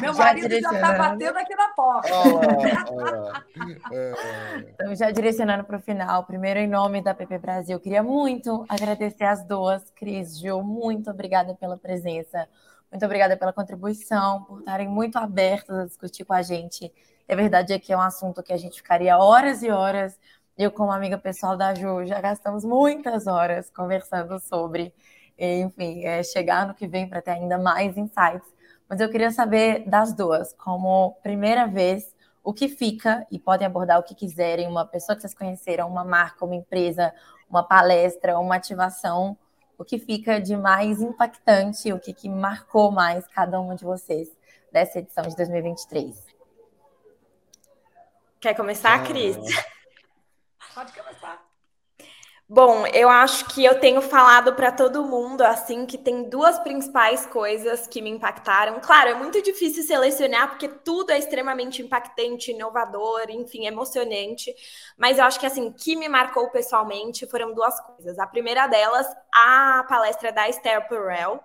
Meu marido já está batendo aqui na porta. Olha, olha. É. Então, já direcionando para o final, primeiro em nome da PP Brasil, queria muito agradecer as duas, Cris, Gil, muito obrigada pela presença, muito obrigada pela contribuição, por estarem muito abertas a discutir com a gente. É verdade é que é um assunto que a gente ficaria horas e horas. Eu, como amiga pessoal da Ju, já gastamos muitas horas conversando sobre, enfim, é, chegar no que vem para ter ainda mais insights. Mas eu queria saber das duas, como primeira vez o que fica, e podem abordar o que quiserem, uma pessoa que vocês conheceram, uma marca, uma empresa, uma palestra, uma ativação, o que fica de mais impactante, o que, que marcou mais cada uma de vocês dessa edição de 2023. Quer começar, Cris? Pode começar. Bom, eu acho que eu tenho falado para todo mundo assim que tem duas principais coisas que me impactaram. Claro, é muito difícil selecionar porque tudo é extremamente impactante, inovador, enfim, emocionante. Mas eu acho que assim, que me marcou pessoalmente foram duas coisas. A primeira delas, a palestra da Esther Perel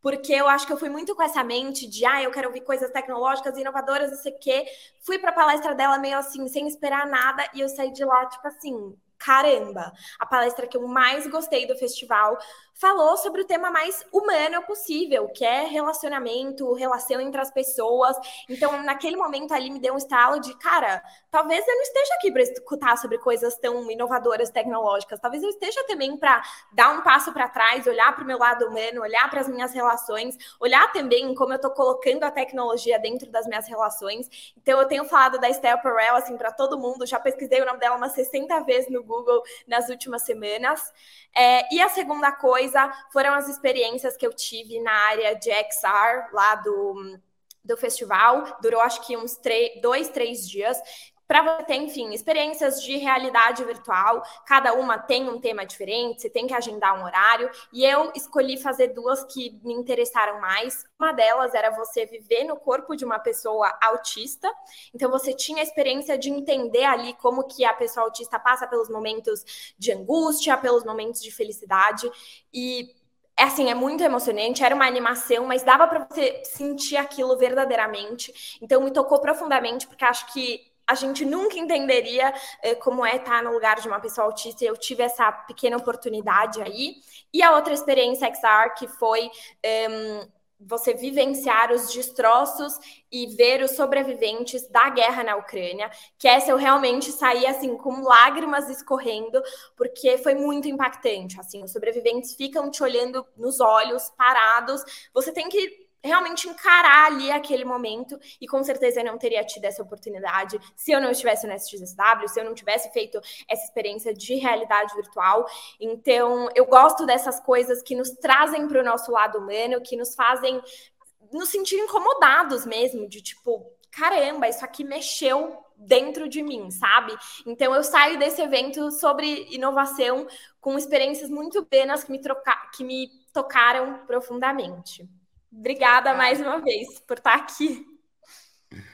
porque eu acho que eu fui muito com essa mente de, ah, eu quero ouvir coisas tecnológicas, inovadoras, não sei o quê. Fui para a palestra dela meio assim, sem esperar nada, e eu saí de lá, tipo assim, caramba, a palestra que eu mais gostei do festival falou sobre o tema mais humano possível, que é relacionamento, relação entre as pessoas. Então, naquele momento ali me deu um estalo de, cara, talvez eu não esteja aqui para escutar sobre coisas tão inovadoras, tecnológicas. Talvez eu esteja também para dar um passo para trás, olhar para o meu lado humano, olhar para as minhas relações, olhar também como eu estou colocando a tecnologia dentro das minhas relações. Então, eu tenho falado da Estelle Perel assim para todo mundo, já pesquisei o nome dela umas 60 vezes no Google nas últimas semanas. É, e a segunda coisa foram as experiências que eu tive na área de XR, lá do, do festival. Durou acho que uns dois, três dias para você ter, enfim, experiências de realidade virtual. Cada uma tem um tema diferente, você tem que agendar um horário. E eu escolhi fazer duas que me interessaram mais. Uma delas era você viver no corpo de uma pessoa autista. Então você tinha a experiência de entender ali como que a pessoa autista passa pelos momentos de angústia, pelos momentos de felicidade. E é assim, é muito emocionante, era uma animação, mas dava para você sentir aquilo verdadeiramente. Então me tocou profundamente, porque acho que a gente nunca entenderia eh, como é estar no lugar de uma pessoa autista. Eu tive essa pequena oportunidade aí. E a outra experiência XR que foi ehm, você vivenciar os destroços e ver os sobreviventes da guerra na Ucrânia, que essa eu realmente saí assim com lágrimas escorrendo, porque foi muito impactante, assim, os sobreviventes ficam te olhando nos olhos, parados. Você tem que realmente encarar ali aquele momento e com certeza eu não teria tido essa oportunidade se eu não estivesse no SXSW, se eu não tivesse feito essa experiência de realidade virtual. Então, eu gosto dessas coisas que nos trazem para o nosso lado humano, que nos fazem nos sentir incomodados mesmo, de tipo, caramba, isso aqui mexeu dentro de mim, sabe? Então eu saio desse evento sobre inovação com experiências muito penas que me, troca que me tocaram profundamente. Obrigada mais uma vez por estar aqui.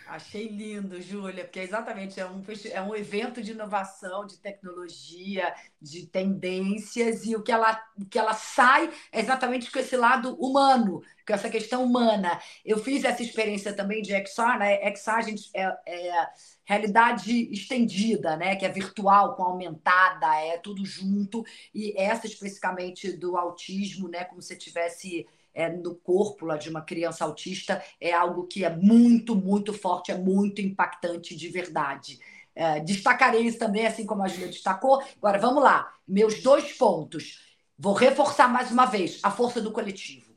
Achei lindo, Júlia, porque é exatamente é um, é um evento de inovação, de tecnologia, de tendências, e o que ela, o que ela sai é exatamente com esse lado humano, com essa questão humana. Eu fiz essa experiência também de XR, né? XR gente, é, é realidade estendida, né? Que é virtual, com aumentada, é tudo junto, e essa especificamente do autismo, né? Como se tivesse é, no corpo lá de uma criança autista é algo que é muito, muito forte, é muito impactante de verdade. É, destacarei isso também, assim como a Julia destacou. Agora, vamos lá. Meus dois pontos. Vou reforçar mais uma vez a força do coletivo.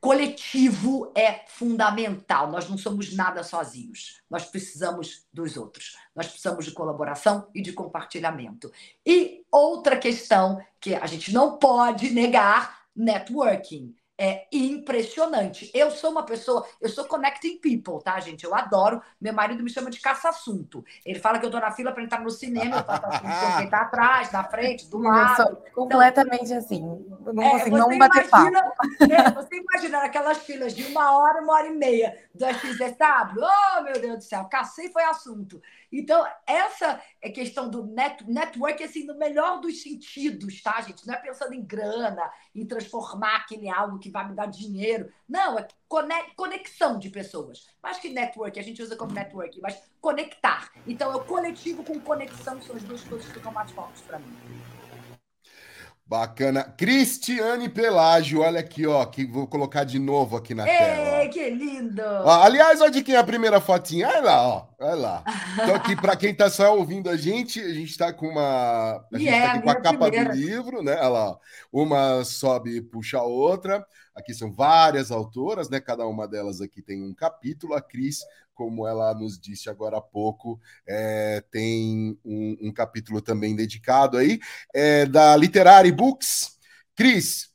Coletivo é fundamental. Nós não somos nada sozinhos. Nós precisamos dos outros. Nós precisamos de colaboração e de compartilhamento. E outra questão que a gente não pode negar networking. É impressionante. Eu sou uma pessoa, eu sou connecting people, tá, gente? Eu adoro. Meu marido me chama de caça-assunto. Ele fala que eu tô na fila para entrar no cinema, eu faço assim, quem tá atrás, na frente, do lado. Sou completamente então, assim. Não é, consigo não bater imagina, é, você imagina aquelas filas de uma hora, uma hora e meia do SXSW? Oh, meu Deus do céu, cacei foi assunto. Então, essa é questão do net, network, assim, no melhor dos sentidos, tá, gente? Não é pensando em grana, em transformar aquilo em algo que vai me dar dinheiro. Não, é conexão de pessoas. Mais que network, a gente usa como network, mas conectar. Então, é o coletivo com conexão são as duas coisas que ficam mais fortes para mim. Bacana. Cristiane Pelágio, olha aqui, ó, que vou colocar de novo aqui na Ei, tela. que lindo! Ó, aliás, olha de quem é a primeira fotinha. Olha lá, ó. Olha lá. Então, aqui, para quem tá só ouvindo a gente, a gente tá com uma. A gente yeah, tá é, aqui com a capa primeira. do livro, né? Olha lá. Uma sobe e puxa a outra. Aqui são várias autoras, né? Cada uma delas aqui tem um capítulo. A Cris como ela nos disse agora há pouco, é, tem um, um, capítulo também dedicado aí, é, da Literary Books, Cris,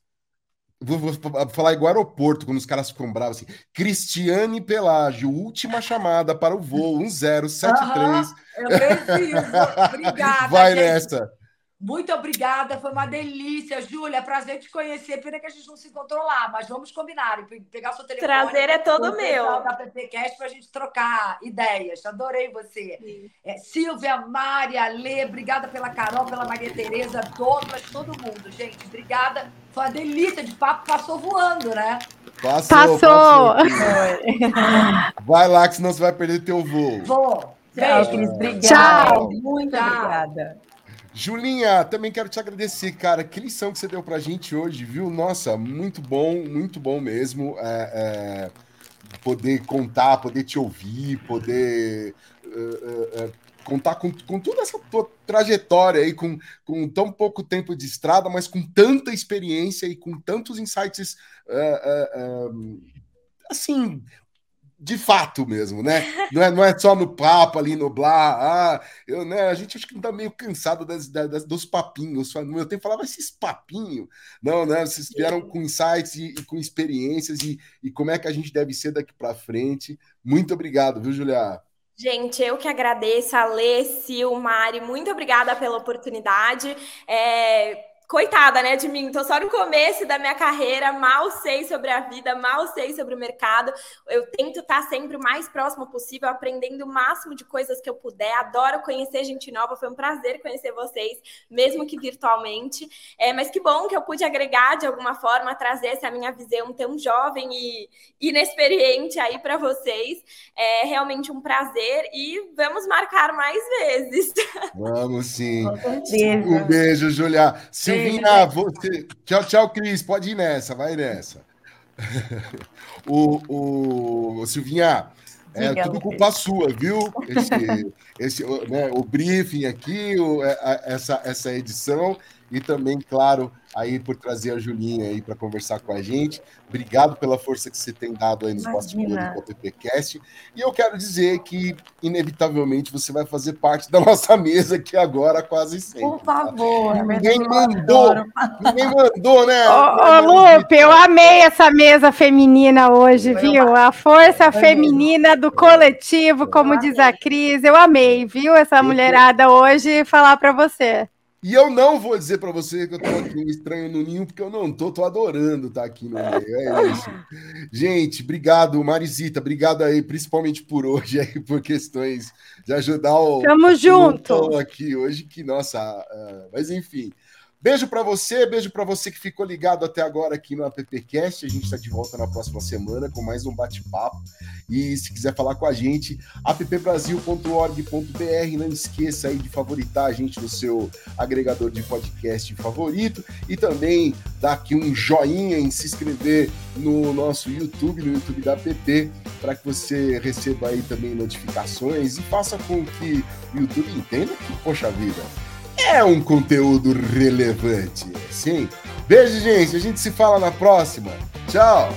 vou, vou, falar igual aeroporto, quando os caras ficam bravos assim. Cristiane Pelágio, última chamada para o voo 1073. Uhum, eu preciso. Obrigada. Vai gente. nessa. Muito obrigada, foi uma delícia, Júlia. Prazer te conhecer. Pena que a gente não se encontrou lá, mas vamos combinar e pegar o seu telefone. Prazer é todo meu. Da PPCast para a gente trocar ideias. Adorei você. É, Silvia, Mária, Lê, obrigada pela Carol, pela Maria Tereza, Douglas, todo mundo, gente. Obrigada. Foi uma delícia de papo, passou voando, né? Passou. passou. Vai lá, que senão você vai perder teu voo. Vou. Tchau, Cris. Obrigada. Tchau. Muito Tchau. obrigada. Julinha, também quero te agradecer, cara. Que lição que você deu pra gente hoje, viu? Nossa, muito bom, muito bom mesmo. É, é, poder contar, poder te ouvir, poder é, é, é contar com, com toda essa tua trajetória aí, com, com tão pouco tempo de estrada, mas com tanta experiência e com tantos insights é, assim de fato mesmo, né? Não é, não é só no papo ali, no blá. Ah, eu, né, a gente acho que tá meio cansado das, das, dos papinhos. No meu tempo falava esses papinhos. Não, né? Vocês vieram com insights e, e, com experiências e, e como é que a gente deve ser daqui para frente. Muito obrigado, viu, Julia? Gente, eu que agradeço, a Lê, Sil, Mari, muito obrigada pela oportunidade. É coitada, né, de mim. Tô só no começo da minha carreira, mal sei sobre a vida, mal sei sobre o mercado. Eu tento estar sempre o mais próximo possível, aprendendo o máximo de coisas que eu puder. Adoro conhecer gente nova, foi um prazer conhecer vocês, mesmo que virtualmente. É, mas que bom que eu pude agregar de alguma forma, trazer essa minha visão tão jovem e inexperiente aí para vocês. É realmente um prazer e vamos marcar mais vezes. Vamos sim. Um beijo, Julia. Se Silvinha, você. Tchau, tchau, Cris. Pode ir nessa, vai nessa. o, o Silvinha, é Diga tudo culpa sua, viu? Esse, esse, né, o briefing aqui, o, é, essa, essa edição, e também, claro, aí por trazer a Julinha aí para conversar com a gente. Obrigado pela força que você tem dado aí nos bastidores do PPcast. E eu quero dizer que, inevitavelmente, você vai fazer parte da nossa mesa aqui agora, quase sempre. Por tá? favor. Tá? Ninguém mandou. Ninguém mandou, né? Ô, ô Lupe, eu amei essa mesa feminina hoje, viu? A força feminina do coletivo, como diz a Cris. Eu amei, viu? Essa mulherada hoje falar para você. E eu não vou dizer para você que eu tô aqui estranho no ninho, porque eu não tô, tô adorando estar tá aqui no meio. É isso. Gente, obrigado, Marisita, obrigado aí, principalmente por hoje, aí, por questões de ajudar o. Tamo junto. aqui hoje, que, nossa, uh, mas enfim. Beijo para você, beijo para você que ficou ligado até agora aqui no AppCast. A gente está de volta na próxima semana com mais um bate-papo. E se quiser falar com a gente, appbrasil.org.br. Não esqueça aí de favoritar a gente no seu agregador de podcast favorito e também dar aqui um joinha em se inscrever no nosso YouTube, no YouTube da app, para que você receba aí também notificações e faça com que o YouTube entenda que, poxa vida, é um conteúdo relevante. Sim. Beijo, gente. A gente se fala na próxima. Tchau.